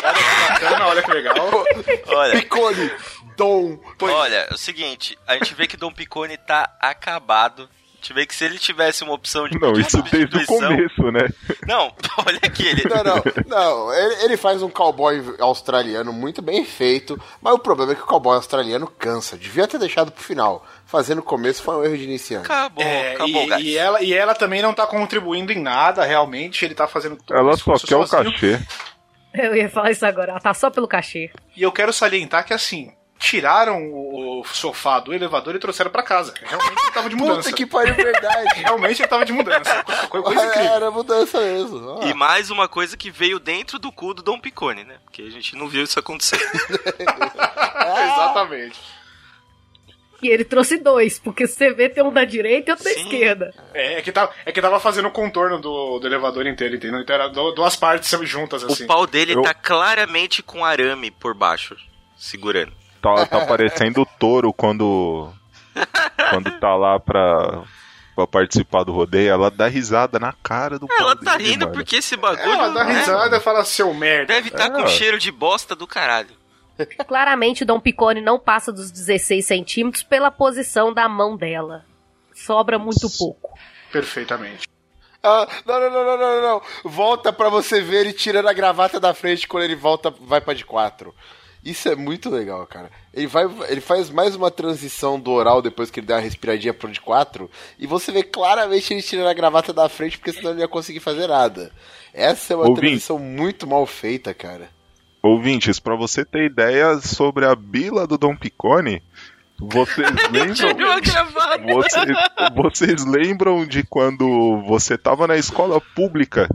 Olha que bacana, olha que legal. Olha, Picone, Dom. olha, é o seguinte, a gente vê que Dom Picone tá acabado, Gente vê que se ele tivesse uma opção de Não, isso desde o começo, né? Não, olha aqui, ele. Não, não, não. Ele, ele faz um cowboy australiano muito bem feito, mas o problema é que o cowboy australiano cansa. Devia ter deixado pro final. Fazendo o começo foi um erro de iniciante. Acabou, É, acabou, e, e ela, e ela também não tá contribuindo em nada, realmente. Ele tá fazendo todo Ela só quer o cachê. Eu ia falar isso agora. Ela tá só pelo cachê. E eu quero salientar que assim, tiraram o, sofá do elevador e trouxeram pra casa. Realmente ele tava de mudança. Puta que pariu, verdade. Realmente ele tava de mudança. Co- Coisa incrível. Era mudança mesmo. ó. E mais uma coisa que veio dentro do cu do Dom Picone, né? Porque a gente não viu isso acontecer. Exatamente. E ele trouxe dois, porque você vê tem um da direita e outro da Sim. esquerda. É, é que tava, é que tava fazendo o contorno do, do elevador inteiro, entendeu? Então era du- duas partes juntas, assim. O pau dele Eu- tá claramente com arame por baixo, segurando. Tá, tá parecendo o touro quando. Quando tá lá pra, pra participar do rodeio. Ela dá risada na cara do Ela pau tá dele, rindo mano. porque esse bagulho. Ela dá né, risada e fala, seu merda. Deve estar É. com cheiro de bosta do caralho. Claramente, Dom Picone não passa dos 16 centímetros pela posição da mão dela. Sobra muito pouco. Perfeitamente. Ah, não, não, não, não, não, não. Volta pra você ver ele tirando a gravata da frente quando ele volta, vai pra de quatro. Isso é muito legal, cara. Ele, vai, ele faz mais uma transição do oral depois que ele dá uma respiradinha pro de quatro. E você vê claramente ele tirando a gravata da frente, porque senão ele não ia conseguir fazer nada. Essa é uma Ouvinte. transição muito mal feita, cara. Ouvintes, pra você ter ideia sobre a bila do Dom Picone, vocês lembram. Vocês, vocês lembram de quando você tava na escola pública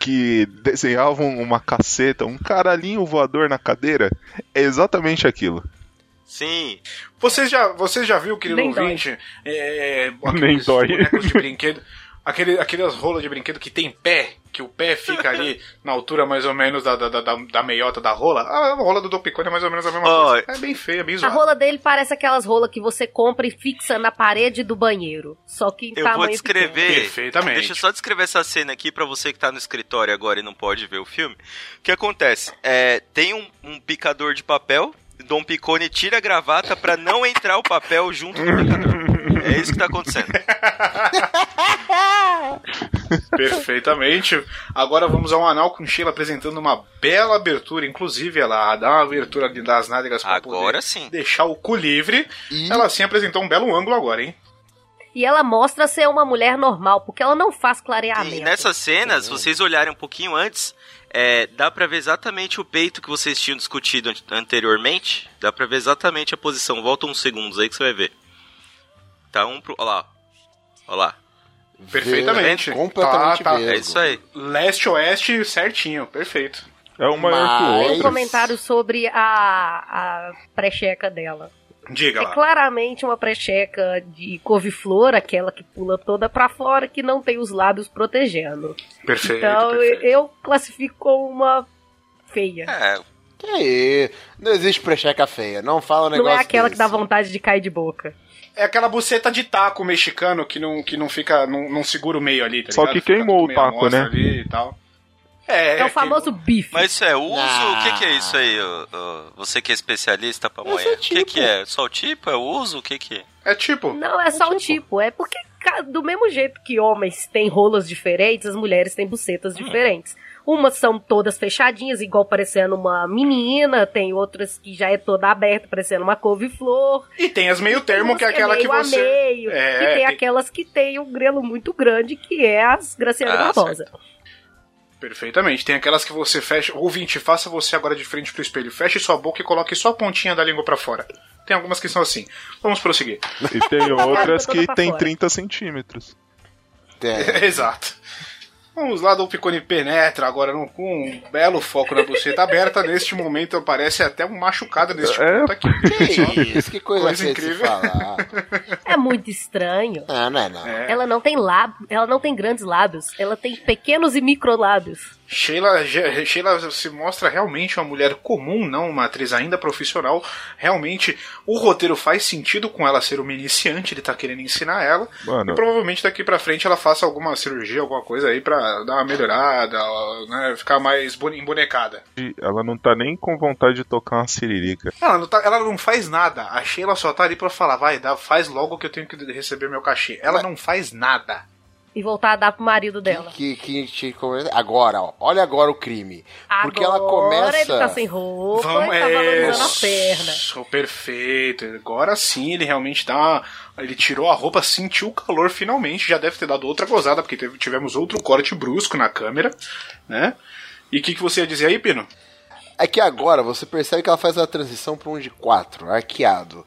que desenhavam uma caceta, um caralhinho voador na cadeira? É exatamente aquilo. Sim. Vocês já, vocês já viu, querido Nem dói. ouvinte, é, Nem aqueles dói. bonecos de brinquedo, aquele, aquelas rolas de brinquedo que tem pé, que o pé fica ali na altura mais ou menos da, da, da, da- meiota da rola? Ah, a rola do Dopicone é mais ou menos a mesma Ó, coisa. É bem feia, bem A zoada. rola dele parece aquelas rolas que você compra e fixa na parede do banheiro. Só que em Eu tamanho vou pequeno. descrever. Perfeitamente. Deixa eu só descrever essa cena aqui pra você que tá no escritório agora e não pode ver o filme. O que acontece? É, tem um, um picador de papel. Dom Picone tira a gravata pra não entrar o papel junto do picador. É isso que tá acontecendo. Perfeitamente. Agora vamos ao anal com Sheila apresentando uma bela abertura. Inclusive, ela dá uma abertura de- das nádegas pra Agora poder sim. deixar o cu livre. E- Ela sim apresentou um belo ângulo agora, hein? E ela mostra ser uma mulher normal, porque ela não faz clareamento. E nessas cenas, se vocês olharem um pouquinho antes, é, dá pra ver exatamente o peito que vocês tinham discutido an- anteriormente. Dá pra ver exatamente a posição. Volta uns segundos aí que você vai ver. Tá um pro. Olha lá. Olha lá. Perfeitamente. Completamente Tá, tá. É isso aí. Leste-oeste certinho, perfeito. É um maior que o Mas- um comentário sobre a, a precheca dela. Diga É lá. claramente uma precheca de couve-flor, aquela que pula toda pra fora, que não tem os lábios protegendo. Perfeito. então perfeito. eu classifico como uma feia. É, Que aí? Não existe precheca feia. Não fala um não negócio é aquela que desse. dá vontade de cair de boca. É aquela buceta de taco mexicano que não, que não fica. Não, não segura o meio ali, tá Só ligado? que queimou o taco, né? Ali e tal. É, É, o famoso bife. Mas isso é uso? Não. O que, que é isso aí? você que é especialista pra mulher. é O que, tipo. que é? Só o tipo? É o uso? O que, que é? É tipo. Não, é só o tipo. É porque, do mesmo jeito que homens têm rolas diferentes, as mulheres têm bucetas diferentes. Umas são todas fechadinhas, igual parecendo uma menina, tem outras que já é toda aberta, parecendo uma couve-flor. E tem as meio termo, que é aquela que meio a você. meio, É, e tem, tem- aquelas que tem um grelo muito grande, que é as Graciana Ah, Barbosa. Perfeitamente. Tem aquelas que você fecha. Ouvinte, faça você agora de frente pro espelho. Feche sua boca e coloque só a pontinha da língua pra fora. Tem algumas que são assim. Vamos prosseguir. E tem outras toda que tem fora. 30 centímetros. É. Exato. Vamos lá, do Picone penetra agora com um belo foco na buceta aberta. Neste momento parece até um machucado neste É. ponto aqui. Que isso? Que coisa, Coisa incrível. falar. É muito estranho. Ah, não é não. É. Ela não tem lábios, ela não tem grandes lábios, ela tem pequenos e microlábios. Sheila, Sheila se mostra realmente uma mulher comum, não uma atriz ainda profissional. Realmente, o roteiro faz sentido com ela ser uma iniciante, ele tá querendo ensinar ela. Mano. E provavelmente daqui pra frente ela faça alguma cirurgia, alguma coisa aí pra dar uma melhorada, né, ficar mais bone- embonecada. Ela não tá nem com vontade de tocar uma siririca. Ela não, tá- ela não faz nada. A Sheila só tá ali pra falar, vai, dá, faz logo que eu tenho que receber meu cachê. Ela não faz nada. E voltar a dar pro marido dela. Que, que, que- agora, ó, olha agora o crime. Porque ela Agora começa. ele tá sem roupa Vamos, e tá valorizando a perna. perfeito. Agora sim ele realmente uma- Ele tirou a roupa, sentiu o calor finalmente. Já deve ter dado outra gozada, porque teve- tivemos outro corte brusco na câmera, né? E o que, que você ia dizer aí, Pino? É que agora você percebe que ela faz a transição para um de quatro, arqueado.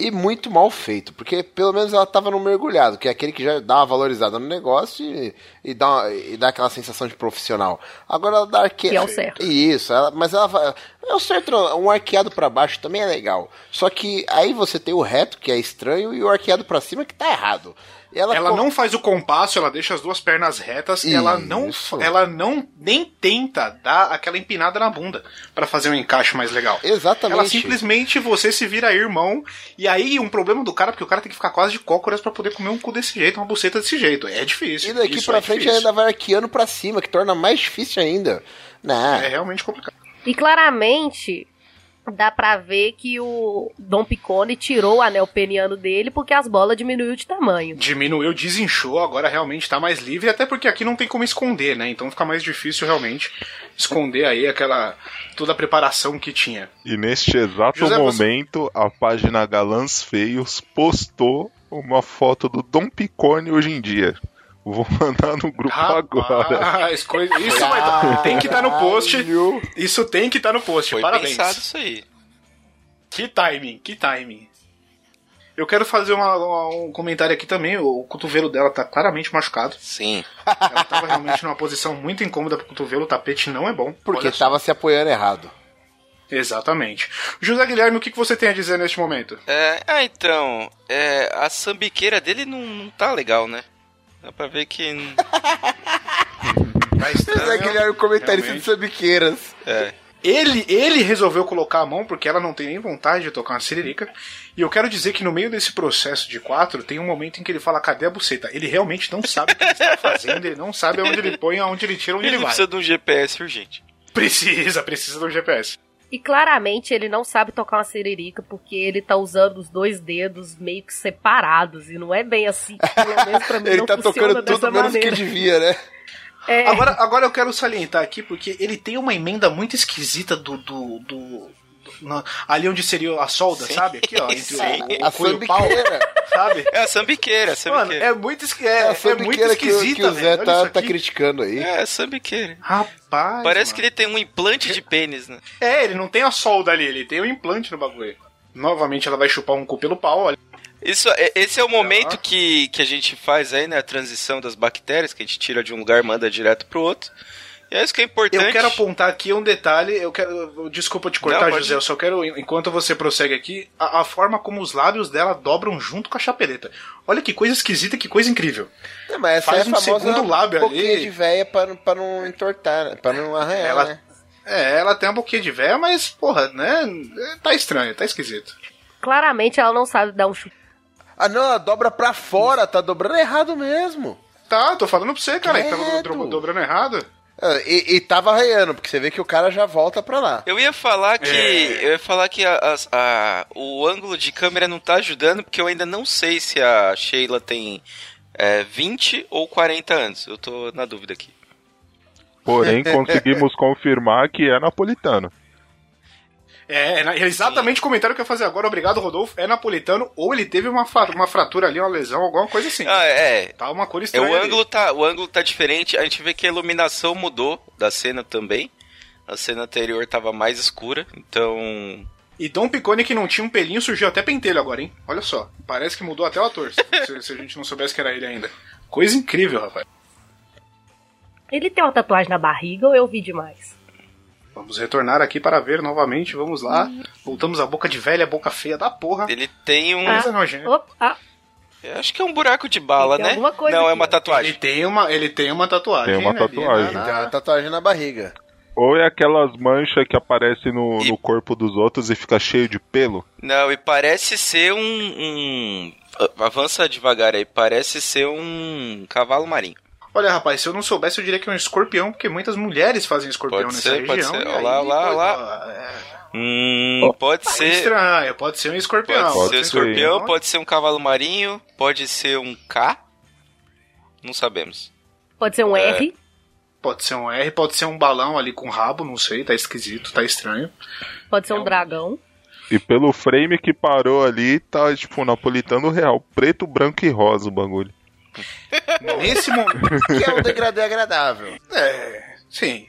E muito mal feito, porque pelo menos ela tava no mergulhado, que é aquele que já dá uma valorizada no negócio e, e, dá, uma- e dá aquela sensação de profissional. Agora ela dá arqueado. Que é o certo. Isso, ela- mas ela vai. É o certo, um arqueado para baixo também é legal. Só que aí você tem o reto, que é estranho, e o arqueado para cima, que tá errado. Ela, Ela não faz o compasso, ela deixa as duas pernas retas e ela não, ela não nem tenta dar aquela empinada na bunda pra fazer um encaixe mais legal. Exatamente. Ela simplesmente você se vira irmão e aí um problema do cara porque o cara tem que ficar quase de cócoras pra poder comer um cu desse jeito, uma buceta desse jeito. É difícil. E daqui pra é frente difícil. ainda vai arqueando pra cima, que torna mais difícil ainda. Não. é realmente complicado. E claramente dá pra ver que o Dom Picone tirou o anel peniano dele porque as bolas diminuiu de tamanho. Diminuiu, desinchou, agora realmente tá mais livre, até porque aqui não tem como esconder, né? Então fica mais difícil realmente esconder aí aquela toda a preparação que tinha. E neste exato José, você- momento, a página Galãs Feios postou uma foto do Dom Picone hoje em dia. Vou mandar no grupo agora. Rapaz, coisa- isso vai dar- tem que estar no post. Isso tem que estar no post. Foi Parabéns. pensado isso aí. Que timing, que timing. Eu quero fazer uma- uma- um comentário aqui também. O cotovelo dela tá claramente machucado. Sim. Ela tava realmente numa posição muito incômoda pro cotovelo. O tapete não é bom. Porque tava se apoiando errado. Exatamente. José Guilherme, o que, que você tem a dizer neste momento? É, ah, então, é, a sambiqueira dele não, não tá legal, né? Dá pra ver que. Tá estranho. Mas é que ele era o comentarista de realmente. Sambiqueiras. É. Ele, ele resolveu colocar a mão porque ela não tem nem vontade de tocar uma siririca. E eu quero dizer que no meio desse processo de quatro, tem um momento em que ele fala, cadê a buceta? Ele realmente não sabe o que ele está fazendo, ele não sabe aonde ele põe, aonde ele tira, onde Ele ele vai. precisa de um GPS urgente. Precisa, precisa do GPS. E claramente ele não sabe tocar uma siririca porque ele tá usando os dois dedos meio que separados. E não é bem assim. Pelo menos pra mim Ele não tá funciona tocando dessa tudo menos maneira. que devia, né? É, Agora, agora eu quero salientar aqui, porque ele tem uma emenda muito esquisita do. do, do- na- ali onde seria a solda, sabe? Aqui, ó, entre Sim. o, o, A o cu e o pau, sambiqueira. sabe? É a sambiqueira, a Mano, sambiqueira. é muito, esqui- É é, a é muito sambiqueira que, o- esquisita, que o. Zé tá, tá criticando aí. É, a sambiqueira. Rapaz. Parece mano. que ele tem um implante de pênis, né? É, ele não tem a solda ali, ele tem o implante no bagulho. Novamente ela vai chupar um cu pelo pau, olha. Isso, é- esse é o momento que, que a gente faz aí, né? A transição das bactérias, que a gente tira de um lugar e manda direto pro outro. E é isso que é importante. Eu quero apontar aqui um detalhe, eu quero. Desculpa te cortar, Não, José, ir. eu só quero, enquanto você prossegue aqui, a, a forma como os lábios dela dobram junto com a chapeleta. Olha que coisa esquisita, que coisa incrível. É, mas essa Faz é um segundo lábio boquinha ali. de véia pra, não- pra não entortar, pra não arranhar, Ela- né? É, ela tem uma boquinha de véia, mas, porra, né? Tá estranho, tá esquisito. Claramente ela não sabe dar um chute. Ah, não, ela dobra pra fora, tá dobrando errado mesmo. Tá, tô falando pra você, cara, que do- dobrando errado. Ah, E, e tava arranhando, porque você vê que o cara já volta pra lá. Eu ia falar que. É. Eu ia falar que a- a- o ângulo de câmera não tá ajudando, porque eu ainda não sei se a Sheila tem é, 20 ou 40 anos. Eu tô na dúvida aqui. Porém, conseguimos confirmar que é napolitano. É, é é exatamente o comentário que eu ia fazer agora. Obrigado, Rodolfo. É napolitano ou ele teve uma, uma fratura ali, uma lesão, alguma coisa assim. Ah, é. Tá uma cor É, estranha. o ali. ângulo tá, o ângulo tá diferente. A gente vê que a iluminação mudou da cena também. A cena anterior tava mais escura, então E Dom Picone que não tinha um pelinho surgiu até pentelho agora, hein? Olha só. Parece que mudou até o ator. se, se a gente não soubesse que era ele ainda. Coisa incrível, rapaz. Ele tem uma tatuagem na barriga ou eu vi demais? Vamos retornar aqui para ver novamente. Vamos lá. Voltamos à boca de velha, boca feia da porra. ele tem um Ah. Coisa nojenta. Opa, ah, acho que é um buraco de bala, né? Não, é aqui, uma ó. Ele tatuagem. tem uma, ele tem uma tatuagem. Tem uma ali tatuagem. na- Tem uma tatuagem na barriga. Ou é aquelas manchas que aparecem no, E- no corpo dos outros e fica cheio de pelo? Não, e parece ser um, um- Avança devagar aí. Parece ser um cavalo marinho. Olha, rapaz, se eu não soubesse, eu diria que é um escorpião, porque muitas mulheres fazem escorpião Pode nessa ser, pode região. ser. e Olha aí, lá, olha lá, pode- olha lá. É, Hum, pode é ser. estranho, pode ser um escorpião. Pode, Pode ser um ser. escorpião, pode ser um cavalo marinho, pode ser um K. Não sabemos. Pode ser um É. R. Pode ser um R, pode ser um balão ali com rabo, não sei, tá esquisito, tá estranho. Pode ser É um um- dragão. E pelo frame que parou ali, tá tipo napolitano real. Preto, branco e rosa o bagulho. Nesse momento. Que é um degradê agradável. É, sim.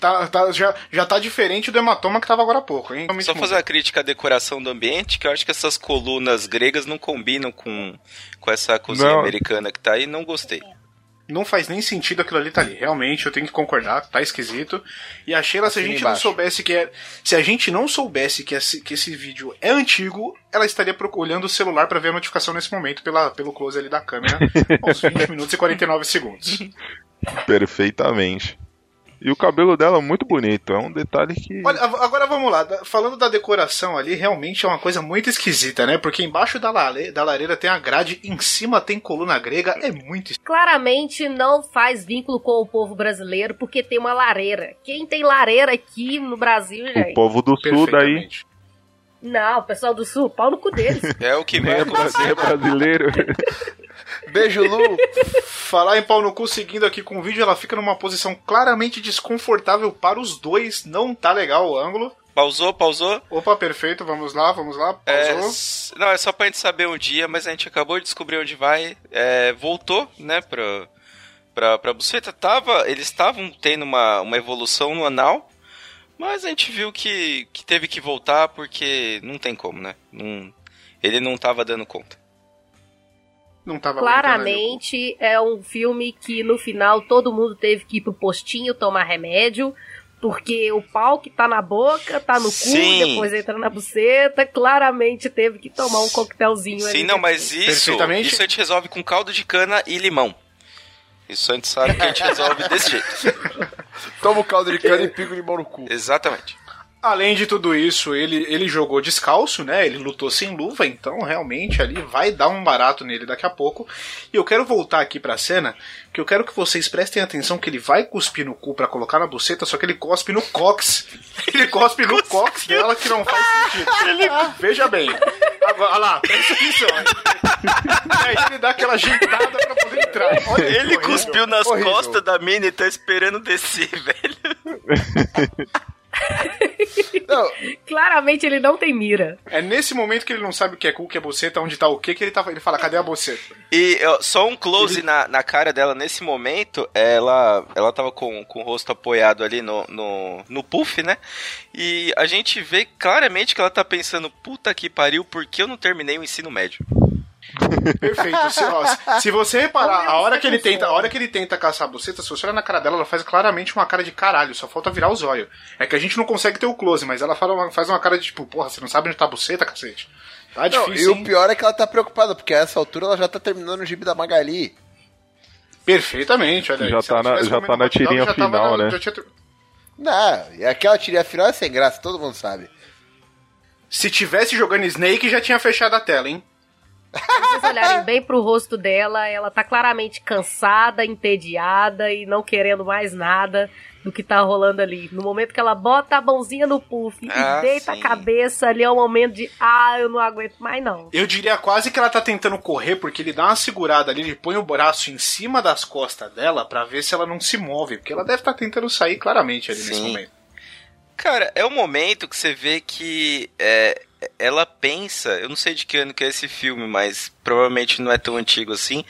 Tá, tá- já, já tá diferente do hematoma que tava agora há pouco, hein? Só fazer uma crítica à decoração do ambiente, que eu acho que essas colunas gregas não combinam com, com essa cozinha Não. americana que tá aí, não gostei. Não faz nem sentido aquilo ali tá ali. Realmente, eu tenho que concordar, tá esquisito. E a Sheila, se a gente não soubesse que é. Se a gente não soubesse que esse, que esse vídeo é antigo, ela estaria olhando o celular pra ver a notificação nesse momento, pela, pelo close ali da câmera, aos 20 minutos e 49 segundos. Perfeitamente. E o cabelo dela é muito bonito. É um detalhe que. Olha, agora vamos lá. Falando da decoração ali, realmente é uma coisa muito esquisita, né? Porque embaixo da, lare- da lareira tem a grade, em cima tem coluna grega, é muito Claramente não faz vínculo com o povo brasileiro, porque tem uma lareira. Quem tem lareira aqui no Brasil, O gente? povo do sul daí. Não, o pessoal do sul, pau no cu deles. É o que é, acontecer. nem é brasileiro. Beijo, Lu. Falar em pau no cu, seguindo aqui com o vídeo, ela fica numa posição claramente desconfortável para os dois. Não tá legal o ângulo. Pausou, pausou. Opa, perfeito, vamos lá, vamos lá. É, Pausou. s- não, é só pra gente saber um dia, mas a gente acabou de descobrir onde vai. É, voltou, né, pra, pra, pra buceta. Tava, eles estavam tendo uma, uma evolução no anal, mas a gente viu que, que teve que voltar porque não tem como, né? Não, ele não tava dando conta. Não tava ali. Claramente é um filme que no final todo mundo teve que ir pro postinho tomar remédio. Porque o pau que tá na boca, tá no Sim. cu, depois entra na buceta, claramente teve que tomar um coquetelzinho ali. Sim, não, mas isso, isso a gente resolve com caldo de cana e limão. Isso a gente sabe que a gente resolve desse jeito. Toma o caldo de cana e pico de mão no cu. Exatamente. Além de tudo isso, ele, ele jogou descalço, né? Ele lutou sem luva, então realmente ali vai dar um barato nele daqui a pouco. E eu quero voltar aqui pra cena, que eu quero que vocês prestem atenção que ele vai cuspir no cu pra colocar na buceta, só que ele cospe no cox. Ele cospe no cox dela, que não faz sentido. Veja bem. Agora, olha lá, presta atenção. E aí ele dá aquela agitada pra poder entrar. Olha Ele horrível. cuspiu nas horrível. costas da mina e tá esperando descer, velho. Não, Claramente ele não tem mira. É nesse momento que ele não sabe o que é cu, o que é buceta, onde tá o que, que ele, tá, ele fala, cadê a buceta? E ó, só um close na, na cara dela nesse momento, ela ela tava com, com o rosto apoiado ali no, no, no puff, né? E a gente vê claramente que ela tá pensando, puta que pariu, por que eu não terminei o ensino médio? Perfeito. Se, ó, se você reparar, a hora que ele tenta, a hora que ele tenta caçar a buceta, se você olhar na cara dela, ela faz claramente uma cara de caralho, só falta virar os olhos. É que a gente não consegue ter o close, mas ela fala uma- faz uma cara de tipo, porra, você não sabe onde tá a buceta, cacete? Tá não, difícil. e o hein? pior é que ela tá preocupada, porque a essa altura ela já tá terminando o gibi da Magali. Perfeitamente, olha aí. Já tá na- já tá na tirinha tava final, na- né? já tinha Não, e aquela tirinha final é sem graça, todo mundo sabe. Se tivesse jogando Snake, já tinha fechado a tela, hein? Se vocês olharem bem pro rosto dela, ela tá claramente cansada, entediada e não querendo mais nada do que tá rolando ali. No momento que ela bota a mãozinha no puff Ah, e deita sim. a cabeça, ali é o momento de, ah, eu não aguento mais não. Eu diria quase que ela tá tentando correr, porque ele dá uma segurada ali, ele põe o braço em cima das costas dela pra ver se ela não se move, porque ela deve estar tentando sair claramente ali nesse Sim. momento. Cara, é o momento que você vê que é, ela pensa, eu não sei de que ano que é esse filme, mas provavelmente não é tão antigo assim.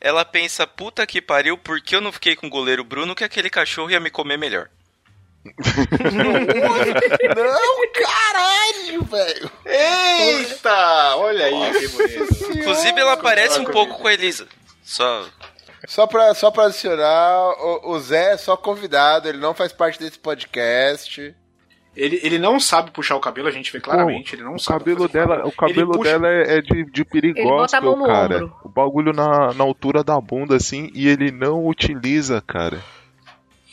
Ela pensa, puta que pariu, por que eu não fiquei com o goleiro Bruno que aquele cachorro ia me comer melhor? Não, caralho, velho. Eita! Olha aí, que bonito. Inclusive, ela parece um pouco com a Elisa. Só. Só pra, só pra adicionar, o, o Zé é só convidado, ele não faz parte desse podcast. Ele, ele não sabe puxar o cabelo, a gente vê claramente. ele não o sabe. cabelo dela, cabelo. o cabelo puxa- dela é, é de, de Ele bota a mão perigóspel, no cara. ombro. O bagulho na, na altura da bunda, assim, e ele não utiliza, cara.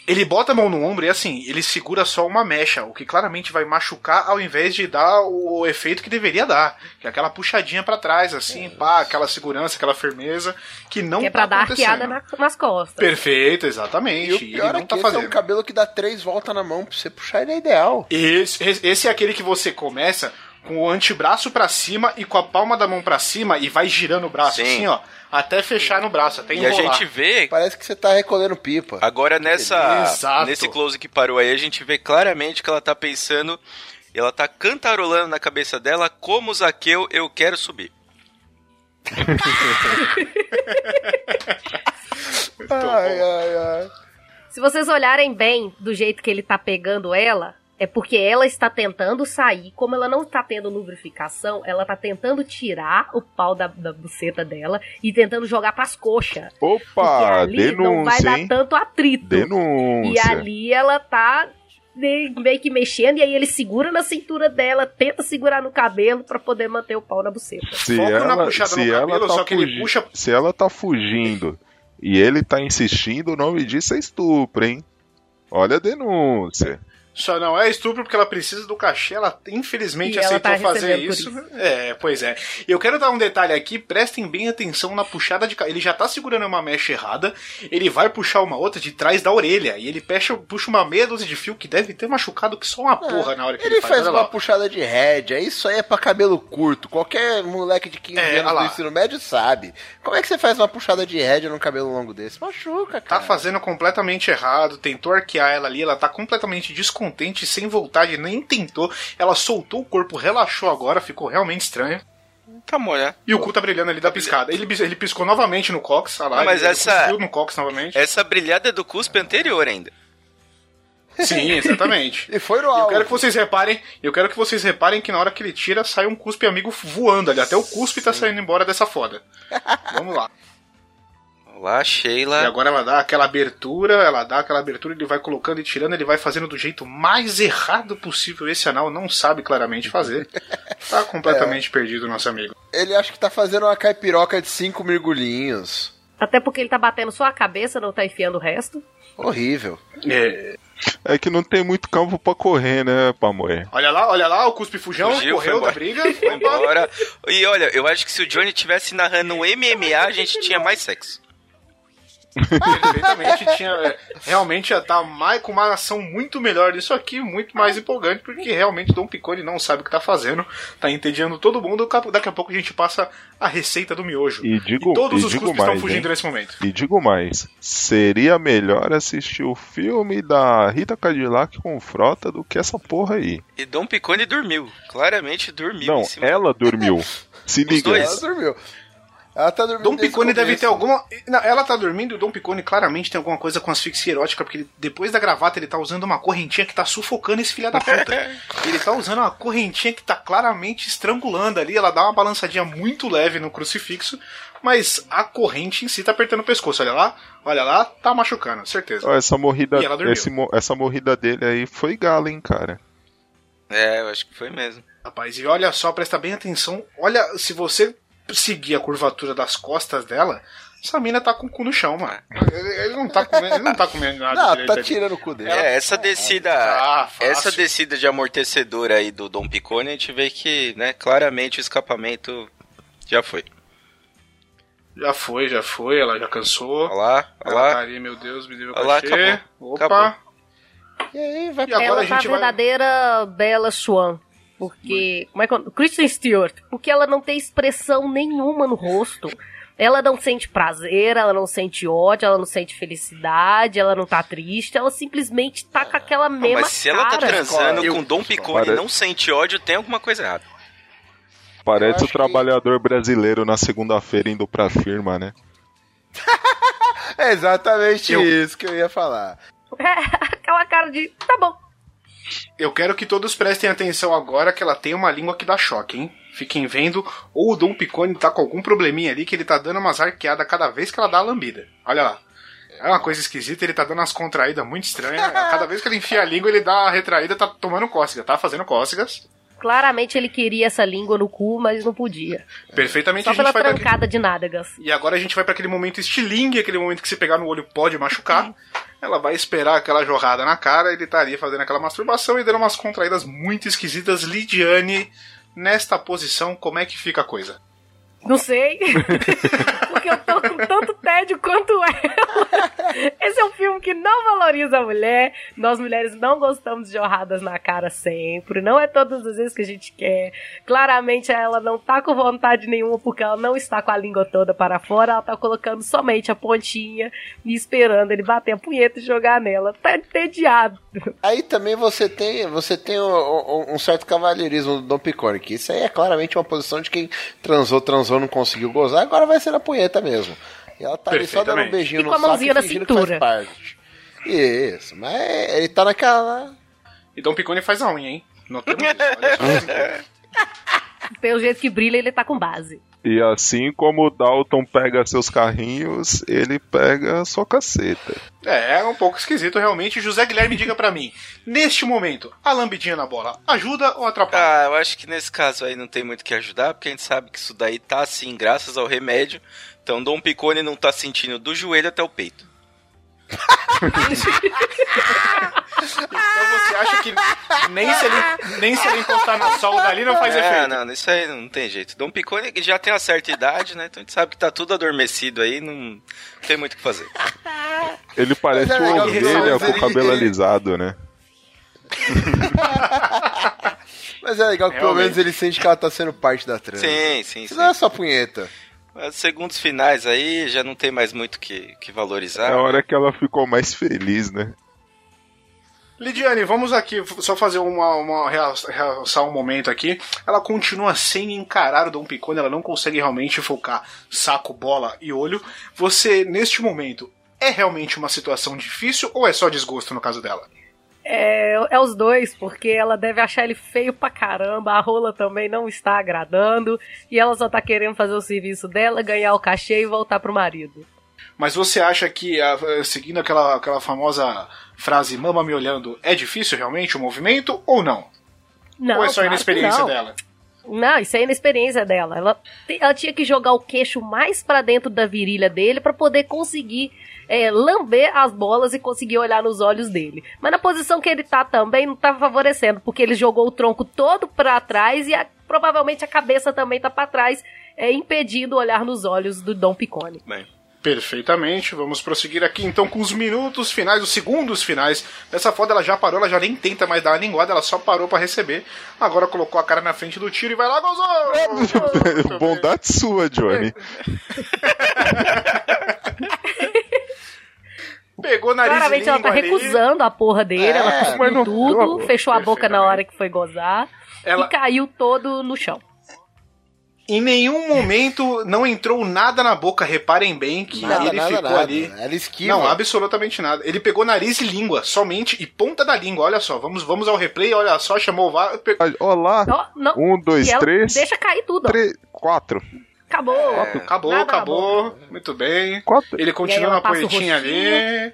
Ele bota a mão no ombro e assim, ele segura só uma mecha, o que claramente vai machucar ao invés de dar o efeito que deveria dar. Que é aquela puxadinha pra trás, assim, pá, aquela segurança, aquela firmeza, que não Que é tá pra dar acontecendo. arqueada na- nas costas. Perfeito, E exatamente. o E ele pior não é que tá esse é fazendo. um cabelo que dá três voltas na mão. Pra você puxar, ele é ideal. Esse, esse é aquele que você começa com o antebraço pra cima e com a palma da mão pra cima e vai girando o braço, Sim. assim, ó, até fechar no braço, até E a enrolar. gente vê Parece que você tá recolhendo pipa. Agora nessa Exato. nesse close que parou aí, a gente vê claramente que ela tá pensando, ela tá cantarolando na cabeça dela como Zaqueu eu quero subir. Ai, ai, ai. Se vocês olharem bem do jeito que ele tá pegando ela, é porque ela está tentando sair. Como ela não está tendo lubrificação, ela tá tentando tirar o pau da, da buceta dela e tentando jogar pras coxas. Porque Opa, ali não vai denúncia, dar hein? tanto atrito. E Denúncia. ali ela tá meio que mexendo, e aí ele segura na cintura dela, tenta segurar no cabelo pra poder manter o pau na buceta. Se Foco na ela, puxada se no ela cabelo, tá só que ele puxa- Se ela tá fugindo e ele tá insistindo, o nome disso é estupro, hein? Olha a denúncia. Só não é estupro porque ela precisa do cachê, ela infelizmente E ela aceitou tá fazer por isso. É, pois é. E eu quero dar um detalhe aqui, prestem bem atenção na puxada de Ele já tá segurando uma mecha errada, ele vai puxar uma outra de trás da orelha, e ele puxa, puxa uma meia dúzia de fio que deve ter machucado que só uma porra na hora que ele, Ele faz olha uma lá. puxada de rédea, isso aí é pra cabelo curto. Qualquer moleque de 15 É, anos do ensino médio sabe. Como é que você faz uma puxada de rédea num cabelo longo desse? Machuca, Tá cara. fazendo completamente errado, tentou arquear ela ali, ela tá completamente descontente, sem vontade, nem tentou. Ela soltou o corpo, relaxou agora, ficou realmente estranho. Tá molhado. E o cu tá brilhando ali da piscada. Ele, ele piscou novamente no Cox, olha lá. Mas ele essa- no Cox novamente. Essa brilhada é do cuspe anterior ainda. Sim, exatamente. E foi no Eu alvo. quero que vocês reparem, eu quero que vocês reparem que na hora que ele tira, sai um cuspe amigo voando ali. Até o cuspe tá saindo embora dessa foda. Vamos lá. Lá, E Sheila. agora ela dá aquela abertura, ela dá aquela abertura, ele vai colocando e tirando, ele vai fazendo do jeito mais errado possível. Esse anal não sabe claramente fazer. Tá completamente perdido, nosso amigo. Ele acha que tá fazendo uma caipiroca de cinco mergulhinhos. Até porque ele tá batendo só a cabeça, não tá enfiando o resto. Horrível. É, É que não tem muito campo pra correr, né, Pamoé? olha lá, olha lá, o cuspe fujão Fugiu, correu da briga. Foi embora. E olha, eu acho que se o Johnny tivesse narrando um MMA, a gente tinha mais sexo. Perfeitamente, tinha, realmente ia estar mais, com uma ação muito melhor disso aqui, muito mais empolgante, porque realmente Dom Picone não sabe o que tá fazendo, tá entediando todo mundo. Daqui a pouco a gente passa a receita do miojo. E digo- todos e os digo cuspes estão mais, fugindo hein? nesse momento. E digo mais, seria melhor assistir o filme da Rita Cadillac com Frota do que essa porra aí. E Dom Picone dormiu. Claramente dormiu. Não, em cima. ela dormiu. Se liga. dois. Ela dormiu. Ela tá dormindo Dom Picone deve ter alguma. Não, ela tá dormindo e o Dom Picone claramente tem alguma coisa com asfixia erótica, porque ele- depois da gravata ele tá usando uma correntinha que tá sufocando esse filho da puta. ele tá usando uma correntinha que tá claramente estrangulando ali, ela dá uma balançadinha muito leve no crucifixo, mas a corrente em si tá apertando o pescoço. Olha lá, olha lá, tá machucando, certeza. Ó, essa morrida, E ela dormiu. esse essa morrida dele aí foi gala, hein, cara. É, eu acho que foi mesmo. Rapaz, e olha só, presta bem atenção. Olha, se você seguir a curvatura das costas dela, essa mina tá com o cu no chão, mano. Ele, não tá comendo, ele não tá comendo nada Não, direito tá ali. tirando o cu dele. É, essa descida. Ah, essa descida de amortecedor aí do Dom Picone, a gente vê que, né, claramente o escapamento já foi. Já foi, já foi, ela já cansou. Olha lá, olha Ela tá lá. ali, meu Deus, me deu Olha lá, cachê. acabou. Opa. Acabou. E aí, vai E agora ela a tá a gente vai. verdadeira Bella Swan. Porque. Como é que é? o- Kristen Stewart. Porque ela não tem expressão nenhuma no rosto. Ela não sente prazer, ela não sente ódio, ela não sente felicidade, ela não tá triste, ela simplesmente tá com aquela Não, mesma mas se ela tá cara. transando Eu- com Dom Picone e Pare- não sente ódio, tem alguma coisa errada. Parece o trabalhador brasileiro na segunda-feira indo pra firma, né? É exatamente Eu- isso que eu ia falar. aquela cara de. Tá bom. Eu quero que todos prestem atenção agora que ela tem uma língua que dá choque, hein? Fiquem vendo, ou o Dom Picone tá com algum probleminha ali que ele tá dando umas arqueadas cada vez que ela dá a lambida. Olha lá. É uma coisa esquisita, ele tá dando umas contraídas muito estranhas. Cada vez que ele enfia a língua, ele dá uma retraída, tá tomando cócega, tá fazendo cócegas. Claramente ele queria essa língua no cu, mas não podia. Perfeitamente Só a gente pela trancada de nádegas. E agora a gente vai pra aquele momento estilingue, aquele momento que se pegar no olho pode machucar. Ela vai esperar aquela jorrada na cara, ele tá ali fazendo aquela masturbação e dando umas contraídas muito esquisitas. Lidiane, nesta posição, como é que fica a coisa? Não sei. Porque eu tô com tanto tédio quanto ela. Esse é um filme que não valoriza a mulher. Nós mulheres não gostamos de jorradas na cara sempre. Não é todas as vezes que a gente quer. Claramente ela não tá com vontade nenhuma porque ela não está com a língua toda para fora. Ela tá colocando somente a pontinha e esperando ele bater a punheta e jogar nela. Tá entediado. Aí também você tem, você tem um, um- um certo cavalheirismo do Dom Picone, que isso aí é claramente uma posição de quem transou, transou, não conseguiu gozar, agora vai ser na punheta mesmo. E ela tá ali só dando um beijinho E no com a saco mãozinha na que faz cintura. parte. Isso, mas ele tá naquela... E Dom Picone faz a unha, hein? Olha só. Pelo jeito que brilha, ele tá com base. E assim como o Dalton pega seus carrinhos, ele pega a sua caceta. É, é um pouco esquisito realmente. José Guilherme, diga pra mim, neste momento, a lambidinha na bola ajuda ou atrapalha? Ah, eu acho que nesse caso aí não tem muito o que ajudar, porque a gente sabe que isso daí tá assim, graças ao remédio. Então Dom Picone não tá sentindo do joelho até o peito. Então você acha que nem se ele, nem se ele encostar na solda ali não faz é, efeito? não, isso aí não tem jeito. Dom Picone já tem uma certa idade, né? Então a gente sabe que tá tudo adormecido aí, não tem muito o que fazer. Ele parece é uma ovelha com o cabelo ele- alisado, né? Mas é legal que pelo Realmente. menos ele sente que ela tá sendo parte da trama. Sim, sim, Isso sim. não é só punheta. Segundos finais aí já não tem mais muito que, que valorizar. É a hora que ela ficou mais feliz, né? Lidiane, vamos aqui só fazer uma, uma rea- realçar um momento aqui. Ela continua sem encarar o Dom Picone, ela não consegue realmente focar saco, bola e olho. Você, neste momento, é realmente uma situação difícil ou é só desgosto no caso dela? É, é os dois, porque ela deve achar ele feio pra caramba, a rola também não está agradando, e ela só tá querendo fazer o serviço dela, ganhar o cachê e voltar pro marido. Mas você acha que, seguindo aquela, aquela famosa frase mama me olhando, é difícil realmente o movimento ou não? Não, ou é só a claro inexperiência dela? Não, isso é inexperiência dela. Ela, ela tinha que jogar o queixo mais pra dentro da virilha dele pra poder conseguir é, lamber as bolas e conseguir olhar nos olhos dele. Mas na posição que ele tá também não tá favorecendo, porque ele jogou o tronco todo pra trás e a- provavelmente a cabeça também tá pra trás, é, impedindo o olhar nos olhos do Dom Picone. Bem, Perfeitamente, vamos prosseguir aqui então com os minutos finais, os segundos finais. Dessa foda ela já parou, ela já nem tenta mais dar uma linguada, ela só parou pra receber. Agora colocou a cara na frente do tiro e vai lá, gozou! Bondade sua, Johnny. Pegou o nariz e Claramente ela tá ali. recusando a porra dele, É, ela mas cuspiu não- tudo, fechou a boca na hora que foi gozar Ela- e caiu todo no chão. Em nenhum momento não entrou nada na boca, reparem bem que Nada, ele nada, ficou nada. ali. Ela esquiva. Não, absolutamente nada. Ele pegou nariz e língua, somente, e ponta da língua, olha só. Vamos, vamos ao replay, olha só, chamou o VAR. pe- Olá. Não, Um, dois, e três. Deixa cair tudo. ó. Três, quatro. Acabou. Acabou, Nada na acabou. Muito bem. Quatro. Ele continua na poetinha ali.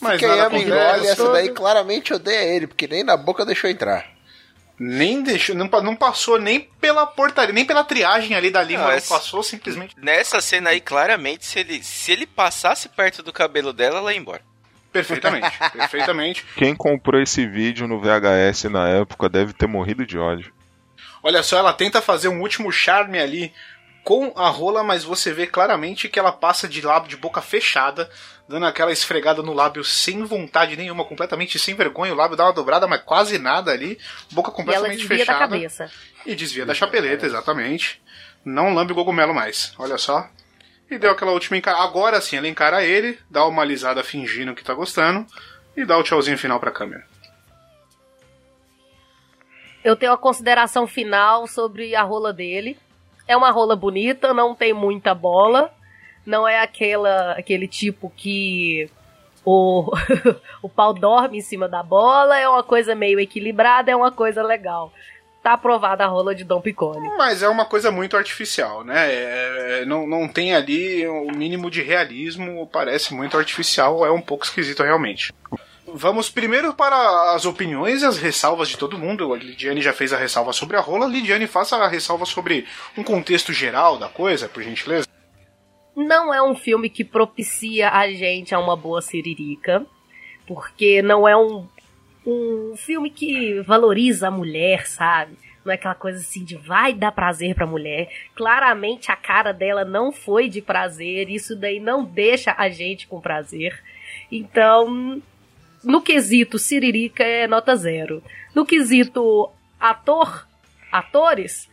Mas Quem engole, acontece. essa daí claramente odeia ele, porque nem na boca deixou entrar. Nem deixou, não, não passou nem pela portaria, nem pela triagem ali da língua, Não, não, passou simplesmente. nessa cena aí, claramente, se ele, se ele passasse perto do cabelo dela, ela ia embora. Perfeitamente, perfeitamente. Quem comprou esse vídeo no VHS na época deve ter morrido de ódio. Olha só, ela tenta fazer um último charme ali com a rola, mas você vê claramente que ela passa de lábio de boca fechada, dando aquela esfregada no lábio sem vontade nenhuma, completamente sem vergonha. O lábio dá uma dobrada, mas quase nada ali. Boca E ela completamente desvia da fechada. cabeça. E desvia da chapeleta, exatamente. Não lambe o cogumelo mais. Olha só. E deu aquela última encara. Agora sim, ela encara ele, dá uma alisada fingindo que tá gostando e dá o tchauzinho final pra câmera. Eu tenho uma consideração final sobre a rola dele. É uma rola bonita, não tem muita bola. Não é aquela aquele tipo que o, o pau dorme em cima da bola. É uma coisa meio equilibrada, é uma coisa legal. tá aprovada a rola de Dom Picone. Mas é uma coisa muito artificial, né? É- é- não, não tem ali o mínimo de realismo, parece muito artificial, é um pouco esquisito realmente. Vamos primeiro para as opiniões e as ressalvas de todo mundo. A Lidiane já fez a ressalva sobre a rola. Lidiane, faça a ressalva sobre um contexto geral da coisa, por gentileza. Não é um filme que propicia a gente a uma boa siririca, porque não é um, um filme que valoriza a mulher, sabe? Não é aquela coisa assim de vai dar prazer pra mulher. Claramente a cara dela não foi de prazer, isso daí não deixa a gente com prazer. Então, no quesito Siririca é nota zero. No quesito ator, atores,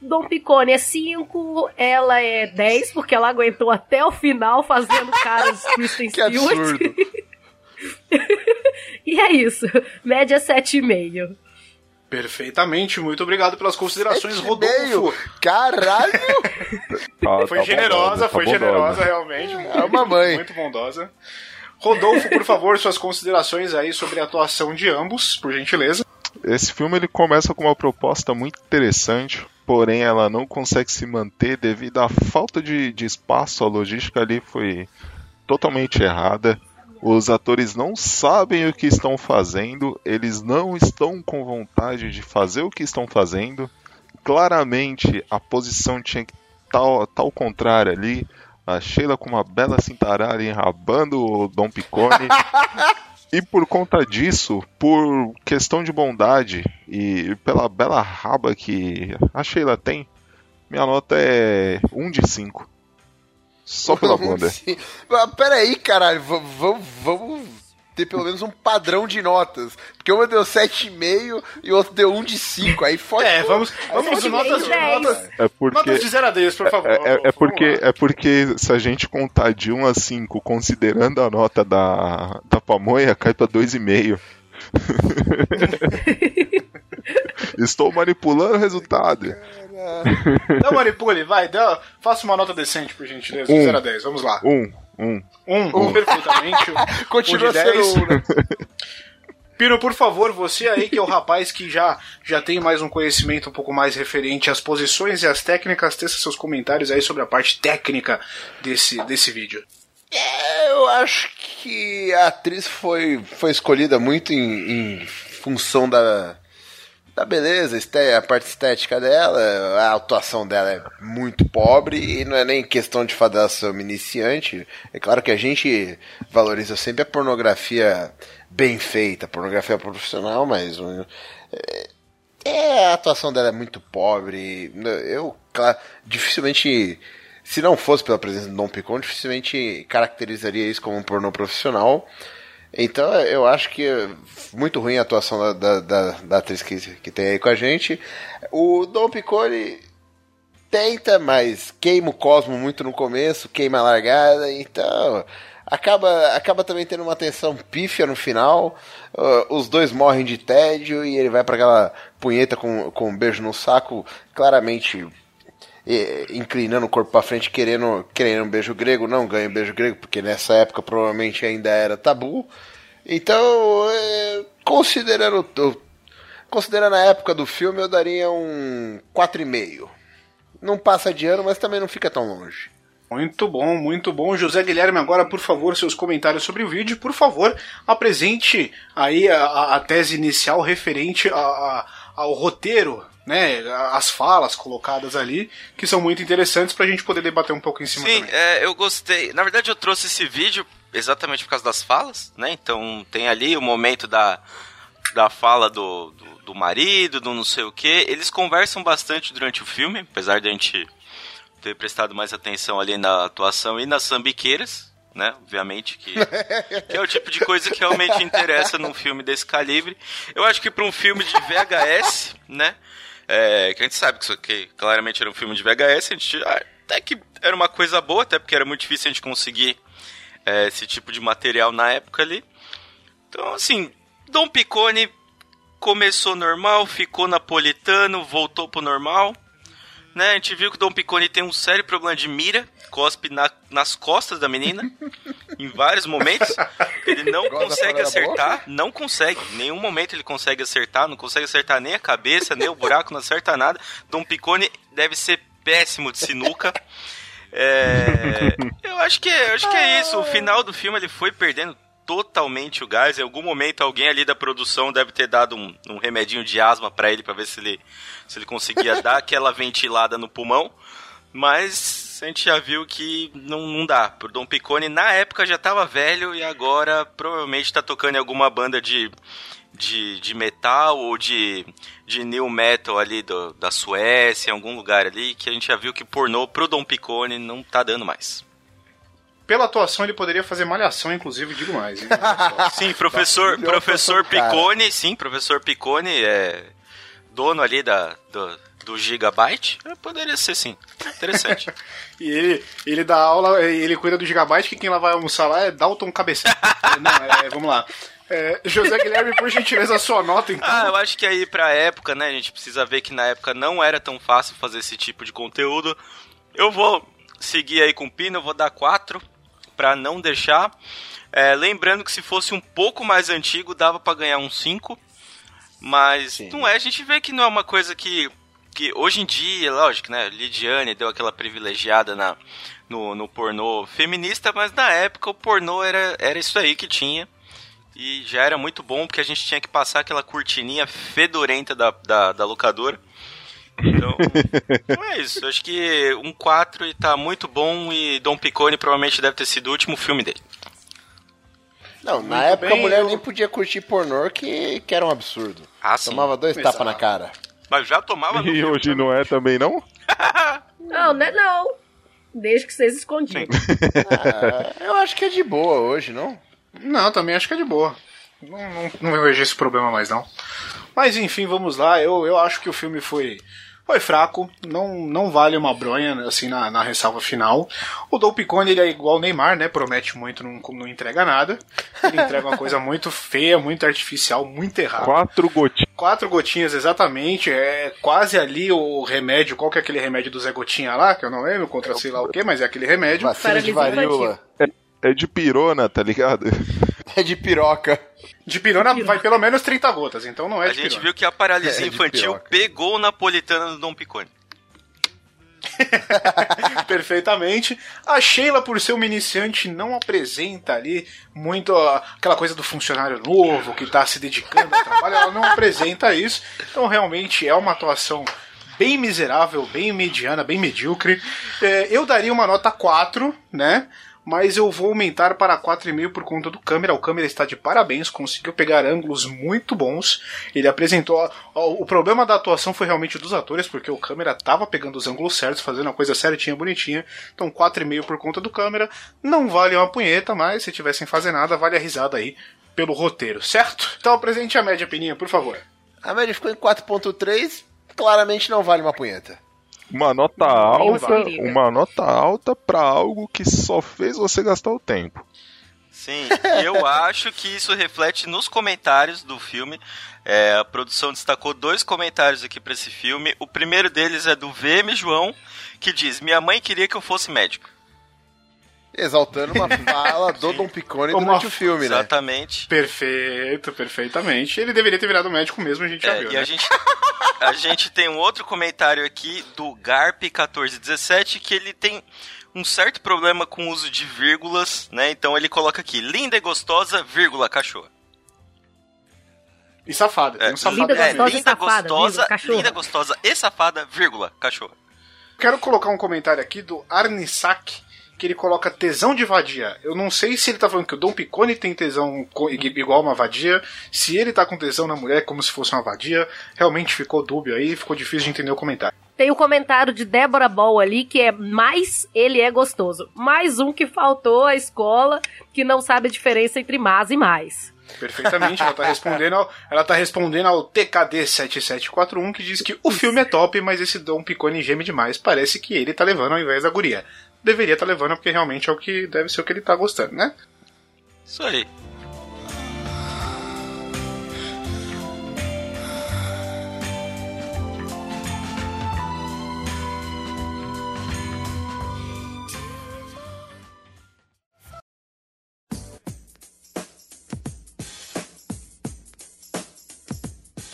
Dom Picone é 5, ela é 10, porque ela aguentou até o final fazendo caras Kristen Que Stewart. absurdo. E é isso. Média 7,5. Perfeitamente, muito obrigado pelas considerações. Rodolfo. Caralho! Tá- Foi tá generosa, bondosa, foi tá generosa, bondosa. realmente. É uma mãe. Muito bondosa. Rodolfo, por favor, suas considerações aí sobre a atuação de ambos, por gentileza. Esse filme ele começa com uma proposta muito interessante, porém ela não consegue se manter devido à falta de, de espaço. A logística ali foi totalmente errada. Os atores não sabem o que estão fazendo, eles não estão com vontade de fazer o que estão fazendo. Claramente a posição tinha que tá ao contrário ali. A Sheila com uma bela cintaralha enrabando o Dom Picone. E por conta disso, por questão de bondade e pela bela raba que a Sheila tem, minha nota é 1 de 5. Só pela bunda. Pera aí, caralho. Vamos, vamos ter pelo menos um padrão de notas. Porque uma deu 7,5 e o outro deu 1 de 5. Aí fode. É, vamos, vamos notas, meio, notas, É porque, notas de 0 a 10, por favor. é, é- é porque, é porque se a gente contar de 1 a 5, considerando a nota da, da pamonha, cai pra 2,5. Estou manipulando o resultado. Não manipule, vai, dá, faça uma nota decente, por gentileza, de Um. 0 a 10, vamos lá. 1, 1. Um, perfeitamente. Continua um de sendo 10. um, né? Pino, por favor, você aí que é o rapaz que já, já tem mais um conhecimento um pouco mais referente às posições e às técnicas, teça seus comentários aí sobre a parte técnica desse, desse vídeo. É, eu acho que a atriz foi, foi escolhida muito em, em função da, da beleza, a parte estética dela. A atuação dela é muito pobre e não é nem questão de ela ser iniciante. É claro que a gente valoriza sempre a pornografia bem feita, a pornografia profissional, mas é, é, a atuação dela é muito pobre. Eu, claro, dificilmente, se não fosse pela presença do Dom Picon, dificilmente caracterizaria isso como um pornô profissional. Então eu acho que é muito ruim a atuação da, da, da, da atriz que, que tem aí com a gente. O Dom Piccoli tenta, mas queima o Cosmo muito no começo, queima a largada, então acaba, acaba também tendo uma tensão pífia no final. Uh, os dois morrem de tédio e ele vai para aquela punheta com, com um beijo no saco, claramente inclinando o corpo para frente, querendo, querendo um beijo grego. Não ganha um beijo grego, porque nessa época provavelmente ainda era tabu. Então, eh, considerando, considerando a época do filme, eu daria um 4,5. Não passa de ano, mas também não fica tão longe. Muito bom, muito bom. José Guilherme, agora, por favor, seus comentários sobre o vídeo. Por favor, apresente aí a, a- a tese inicial referente a- ao roteiro, né? As falas colocadas ali, que são muito interessantes pra gente poder debater um pouco em cima Sim, também. é, eu gostei. Na verdade, eu trouxe esse vídeo exatamente por causa das falas, né? Então tem ali o momento da, da fala do, do, do marido, do não sei o que. Eles conversam bastante durante o filme, apesar de a gente ter prestado mais atenção ali na atuação e nas sambiqueiras, né? Obviamente que, que é o tipo de coisa que realmente interessa num filme desse calibre. Eu acho que para um filme de VHS, né? É, que a gente sabe que isso aqui claramente era um filme de VHS, a gente ah, até que era uma coisa boa, até porque era muito difícil a gente conseguir é, esse tipo de material na época ali. Então, assim, Dom Picone começou normal, ficou napolitano, voltou pro normal. Né? A gente viu que o Dom Picone tem um sério problema de mira, cospe na- nas costas da menina, em vários momentos. Ele não Goza consegue acertar, não consegue. Em nenhum momento ele consegue acertar, não consegue acertar nem a cabeça, nem o buraco, não acerta nada. Dom Picone deve ser péssimo de sinuca. É, eu acho que eu acho que é isso. O final do filme ele foi perdendo totalmente o gás. Em algum momento alguém ali da produção deve ter dado um, um remedinho de asma pra ele pra ver se ele se ele conseguia dar aquela ventilada no pulmão. Mas a gente já viu que não, não dá. Pro Dom Picone na época já tava velho e agora provavelmente tá tocando em alguma banda de de, de metal ou de, de new metal ali do, da Suécia, em algum lugar ali, que a gente já viu que pornô pro Dom Picone não tá dando mais. Pela atuação, ele poderia fazer malhação, inclusive, digo mais. hein? Sim, professor, Tá, professor. Picone, sim, professor Picone é dono ali da, do, do Gigabyte. É, Poderia ser sim. Interessante. E ele, ele dá aula, ele cuida do Gigabyte, que quem lá vai almoçar lá é Dalton Cabeção. Não, é, vamos lá. É, José Guilherme, por gentileza, a sua nota, então. Ah, eu acho que aí pra época, né, a gente precisa ver que na época não era tão fácil fazer esse tipo de conteúdo. Eu vou seguir aí com o Pino, eu vou dar 4 pra não deixar. É, lembrando que se fosse um pouco mais antigo, dava pra ganhar um 5. Mas Sim. não é, a gente vê que não é uma coisa que, que hoje em dia, lógico, né, Lidiane deu aquela privilegiada na, no, no pornô feminista, mas na época o pornô era, era isso aí que tinha. E já era muito bom, porque a gente tinha que passar aquela cortininha fedorenta da, da, da locadora. Então, então é isso. Eu acho que um 4 e tá muito bom e Dom Picone provavelmente deve ter sido o último filme dele. Não, na Muito época bem, a mulher eu- nem podia curtir pornô, que, que era um absurdo. Ah, sim. Tomava dois Exato. tapas na cara. Mas já tomava no E filme hoje também. não é também, não? Não, né? Não. Desde que vocês escondiam. Ah, eu acho que é de boa hoje, não? Não, também acho que é de boa. Não, não, não vejo esse problema mais, não. Mas enfim, vamos lá. Eu, eu acho que o filme foi, foi fraco. Não, não vale uma bronha, assim, na, na ressalva final. O Dom Picone, ele é igual o Neymar, né? Promete muito, não, não entrega nada. Ele entrega uma coisa muito feia, muito artificial, muito errada. Quatro gotinhas. Quatro gotinhas, exatamente. É quase ali o remédio. Qual que é aquele remédio do Zé Gotinha lá? Que eu não lembro, contra sei lá o que, mas é aquele remédio. Vacina de varíola. É de pirona, tá ligado? É de piroca. De pirona vai pelo menos 30 gotas, então não é A de gente pirona. viu que a paralisia É, infantil pegou o napolitano do Dom Picone. Perfeitamente. A Sheila, por ser uma iniciante, não apresenta ali muito aquela coisa do funcionário novo que tá se dedicando ao trabalho. Ela não apresenta isso. Então, realmente, é uma atuação bem miserável, bem mediana, bem medíocre. É, eu daria uma nota 4, né? Mas eu vou aumentar para 4,5 por conta do câmera. O câmera está de parabéns, conseguiu pegar ângulos muito bons. Ele apresentou. O problema da atuação foi realmente dos atores, porque o câmera tava pegando os ângulos certos, fazendo a coisa certinha, bonitinha. Então 4,5 por conta do câmera. Não vale uma punheta, mas se tivessem fazer nada, vale a risada aí pelo roteiro, certo? Então apresente a média, Peninha, por favor. A média ficou em 4.3, claramente não vale uma punheta. Uma nota alta, uma nota alta pra algo que só fez você gastar o tempo. Sim, e eu acho que isso reflete nos comentários do filme. É, a produção destacou dois comentários aqui pra esse filme. O primeiro deles é do VM João, que diz: Minha mãe queria que eu fosse médico. Exaltando uma fala do Dom Picone durante o filme, né? Exatamente. Perfeito, perfeitamente. Ele deveria ter virado médico mesmo, a gente já É, viu. e né? a gente, a gente tem um outro comentário aqui do Garp1417 que ele tem um certo problema com o uso de vírgulas, né? Então ele coloca aqui: linda e gostosa, vírgula, cachorro. E safada, tem um safado Linda, também. gostosa e linda, safada, gostosa, vírgula, cachorra. linda, gostosa e safada, vírgula, cachorro. Quero colocar um comentário aqui do Arnisak, que ele coloca tesão de vadia. Eu não sei se ele tá falando que o Dom Picone tem tesão igual uma vadia, se ele tá com tesão na mulher como se fosse uma vadia. Realmente ficou dúbio aí, ficou difícil de entender o comentário. Tem o comentário de Débora Ball ali, que é mais ele é gostoso. Mais um que faltou à escola, que não sabe a diferença entre mais e mais. Perfeitamente, ela tá respondendo ao, ela tá respondendo ao TKD7741, que diz que o filme é top, mas esse Dom Picone geme demais. Parece que ele tá levando ao invés da guria deveria estar tá levando, porque realmente é o que deve ser o que ele está gostando, né? Isso aí.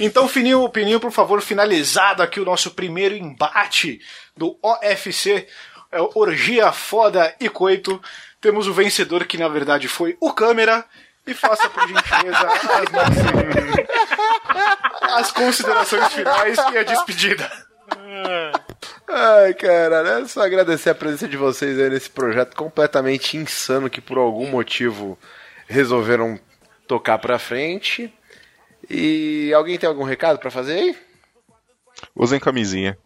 Então, Fininho, Pininho, por favor, finalizado aqui o nosso primeiro embate do OFC é o Orgia Foda e Coito. Temos o vencedor, que na verdade foi o Câmera. E faça, por gentileza, as, nossas- as considerações finais e a despedida. Ai, caralho, é só agradecer a presença de vocês aí nesse projeto completamente insano que por algum motivo resolveram tocar pra frente. E alguém tem algum recado pra fazer aí? Usem camisinha.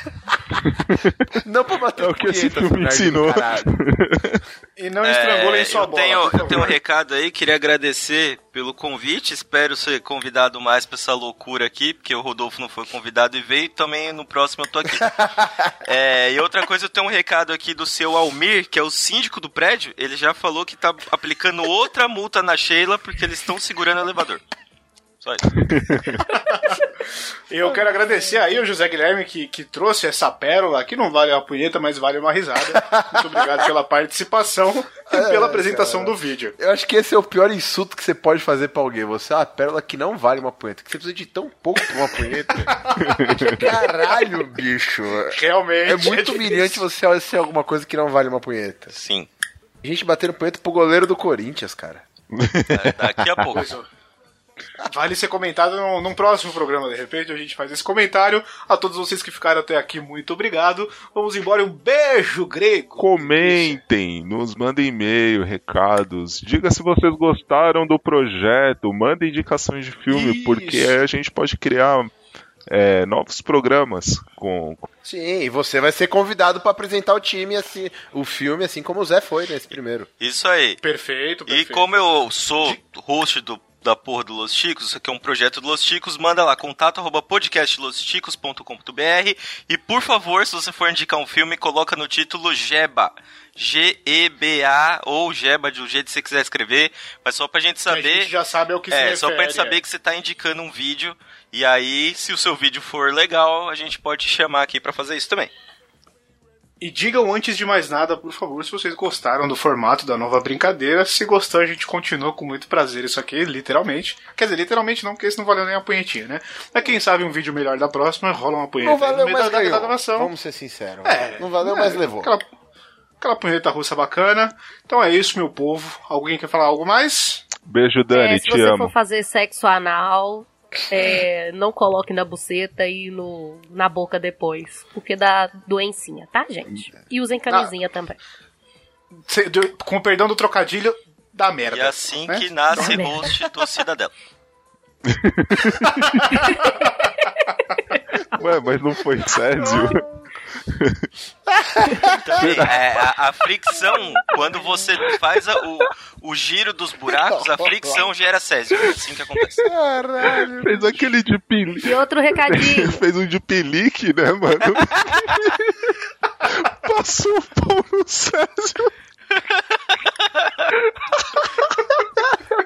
Não pra bater É o que esse filme ensinou. E não estrangulem É, sua eu bola. tenho, eu tenho um recado aí, queria agradecer pelo convite, espero ser convidado mais pra essa loucura aqui, porque o Rodolfo não foi convidado e veio, também no próximo eu tô aqui. É, e outra coisa, eu tenho um recado aqui do seu Almir, que é o síndico do prédio, ele já falou que tá aplicando outra multa na Sheila porque eles estão segurando o elevador. Só isso. E eu quero agradecer aí o José Guilherme que, que trouxe essa pérola, que não vale uma punheta, mas vale uma risada. Muito obrigado pela participação e pela apresentação do vídeo. Eu acho que esse é o pior insulto que você pode fazer pra alguém. Você é uma pérola que não vale uma punheta. Que você precisa de tão pouco pra uma punheta. Caralho, bicho. Realmente. É muito difícil. humilhante você ser alguma coisa que não vale uma punheta. Sim. A gente batendo punheta pro goleiro do Corinthians, cara. É, daqui a pouco. Vale ser comentado num, num próximo programa, de repente a gente faz esse comentário. A todos vocês que ficaram até aqui, muito obrigado. Vamos embora, um beijo grego. Comentem, nos mandem e-mail, recados. Diga se vocês gostaram do projeto, mandem indicações de filme, Isso. porque aí a gente pode criar é, novos programas com. Sim, e você vai ser convidado pra apresentar o time, assim, o filme, assim como o Zé foi nesse primeiro. Isso aí. Perfeito, E perfeito. como eu sou host do, da porra do Los Chicos, isso aqui é um projeto do Los Chicos, manda lá, contato arroba podcastlosticos.com.br e por favor, se você for indicar um filme, coloca no título Geba. G-E-B-A ou Geba, do jeito que você quiser escrever, mas só pra gente A saber... gente já sabe ao que É, refere. só pra gente saber é. que você tá indicando um vídeo, e aí, se o seu vídeo for legal, a gente pode te chamar aqui pra fazer isso também. E digam antes de mais nada, por favor, se vocês gostaram do formato da nova brincadeira. Se gostou, a gente continua com muito prazer isso aqui, literalmente. Quer dizer, literalmente não, porque isso não valeu nem a punhetinha, né? Mas quem sabe um vídeo melhor da próxima, rola uma punheta Não valeu, mas da, da ganhou. gravação. Vamos ser sinceros. É, não valeu, é, mas levou. Aquela, aquela punheta russa bacana. Então é isso, meu povo. Alguém quer falar algo mais? Beijo, Dani, É, se te você amo. for fazer sexo anal, é, não coloque na buceta e no, na boca depois. Porque dá doencinha, tá, gente? E usem camisinha também. Cê- de- com o perdão do trocadilho, dá merda. E assim né? que nasce Dá host do Cidadela. Ué, mas não foi Césio? Também, é, a, a fricção, quando você faz a- o, o giro dos buracos, a fricção gera césio. É assim que acontece. Caralho. Fez aquele de pelique. E outro recadinho. Fez um de pelique, né, mano? Passou o pau no Césio.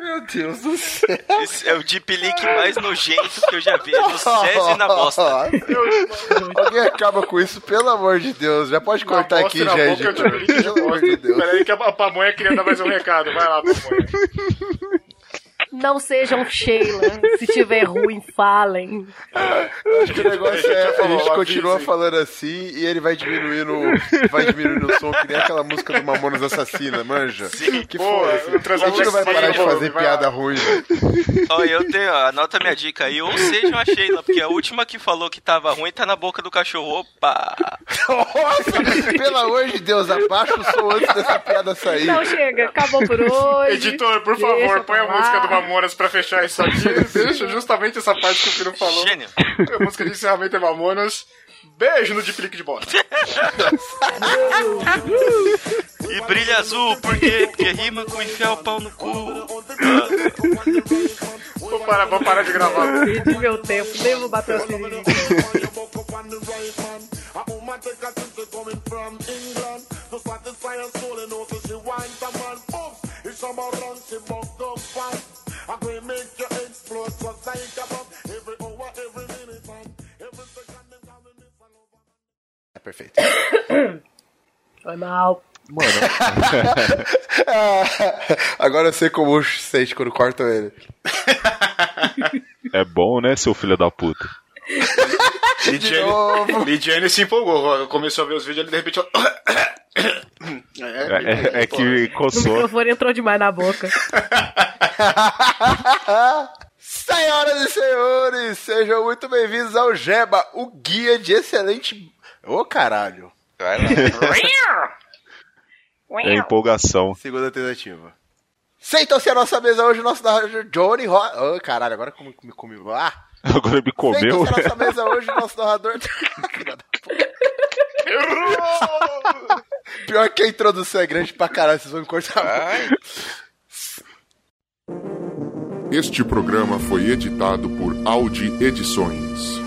Meu Deus do céu. Esse é o deep leak mais nojento que eu já vi. É no césio e na bosta. Alguém acaba com isso, pelo amor de Deus. Já pode cortar aqui, que- Pelo amor de Deus. Peraí que a, a pamonha queria dar mais um recado. Vai lá, pamonha. Não sejam Sheila. Se tiver ruim, falem. Acho que o negócio é, a gente continua avisem. falando assim e ele vai diminuindo, vai diminuindo o som, que nem aquela música do Mamonas Assassina, manja? Que Boa, foda-se. o Transal A gente não vai Jackson parar de fazer piada ruim. Ó, eu tenho, ó, anota minha dica aí. Ou seja a Sheila, porque a última que falou que tava ruim tá na boca do cachorro. Opa! Nossa, pelo amor de Deus, abaixa o som antes dessa piada sair. Não chega, acabou por hoje. Editor, por favor, põe a música do Mamonas pra fechar isso aqui. Deixa justamente essa parte que o Piro falou. Gênio. A música de encerramento é Mamonas. Beijo no Leak de bosta. E brilha azul, por quê? Porque rima com enfiar o pau no cu. Vou parar, vou parar de gravar. Perdi meu tempo, nem vou bater o sininho. É perfeito. Foi mal. Agora eu sei como o sente quando cortam ele. É bom, né, seu filho da puta? Lidiane, Lidiane se empolgou. Começou a ver os vídeos e de repente. ela- É, é- é que O coçou. microfone entrou demais na boca. Senhoras e senhores, sejam muito bem-vindos ao Geba, o guia de excelente. Ô caralho! Vai lá. É empolgação. Segunda tentativa. Sentam-se à nossa mesa hoje o nosso narrador Johnny Ro... Ô caralho, agora como me comigo? Ah! Agora me comeu. À nossa mesa hoje o nosso narrador. Puta. Pior que a introdução é grande pra caralho, vocês vão me cortar. Ai, Este programa foi editado por Audi Edições.